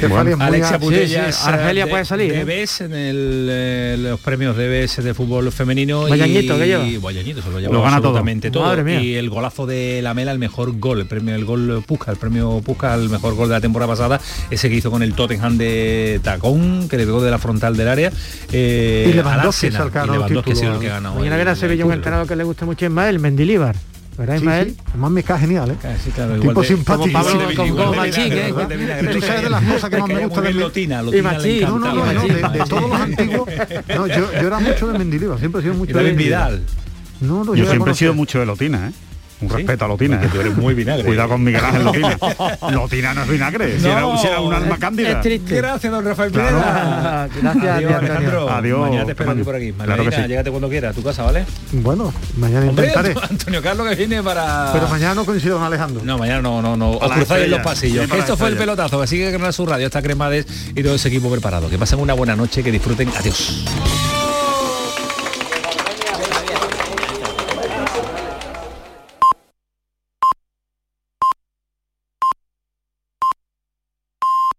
Speaker 8: Que muy
Speaker 7: Putellas,
Speaker 10: sí, Argelia
Speaker 7: de-
Speaker 10: puede salir, ¿eh?
Speaker 7: Debes en el, eh, los premios Debes de fútbol femenino
Speaker 10: Vallañito,
Speaker 7: y
Speaker 10: ¿qué lleva?
Speaker 7: Vallañito se lo lleva
Speaker 9: Lo gana todo.
Speaker 7: absolutamente todo. Y el golazo de la Mela, el mejor gol, el premio el gol Pusca, el premio Pusca, el mejor gol de la temporada pasada, ese que hizo con el Tottenham de Tacón, que le pegó de la frontal del área. eh,
Speaker 8: Y Lewandowski es el que ha ganado
Speaker 10: a un que le gusta mucho Ismael, Mendilíbar. ¿Verdad, Ismael?
Speaker 8: sí, además me cae genial, ¿eh?
Speaker 7: Sí, claro,
Speaker 8: Tipo
Speaker 7: de-
Speaker 8: simpático.
Speaker 7: como Pablo-
Speaker 8: Sí,
Speaker 7: con-
Speaker 8: igual
Speaker 7: con
Speaker 8: de
Speaker 7: Machín,
Speaker 8: vinagre,
Speaker 7: ¿eh? de
Speaker 8: de
Speaker 7: vinagre.
Speaker 8: Tú sabes de las cosas que más me gusta de.
Speaker 7: Lotina,
Speaker 10: Y Machín.
Speaker 8: No, no, no, no, de, de
Speaker 7: Machín.
Speaker 8: todos los antiguos. No, yo, yo era mucho de Mendilibar, siempre he sido mucho
Speaker 7: Y
Speaker 8: de
Speaker 7: Vidal.
Speaker 8: No, no,
Speaker 9: Yo
Speaker 8: era
Speaker 9: siempre he sido mucho de Lotina, ¿eh? Un respeto a Lotina.
Speaker 7: Porque tú eres muy vinagre.
Speaker 9: Cuidado con Miguel Ángel Lotina. Lotina no es vinagre, si, era, si era un alma
Speaker 10: Es
Speaker 9: cándida.
Speaker 10: triste.
Speaker 7: Gracias, don Rafael
Speaker 9: Claro.
Speaker 10: Gracias,
Speaker 7: Adiós. Alejandro.
Speaker 9: Adiós,
Speaker 7: Mañana te espero aquí por aquí.
Speaker 9: Claro que
Speaker 7: Margarita,
Speaker 9: sí.
Speaker 7: llégate cuando quieras a tu casa, ¿vale?
Speaker 8: Bueno, mañana
Speaker 7: Hombre,
Speaker 8: intentaré.
Speaker 7: Antonio Carlos que viene para...
Speaker 8: Pero mañana no coincido con Alejandro.
Speaker 7: No, mañana no, no, no. Os cruzáis en los pasillos.
Speaker 9: Sí,
Speaker 7: Esto fue el pelotazo. Así que Canal Sur Radio está Cremades y todo ese equipo preparado. Que pasen una buena noche, que disfruten. Adiós.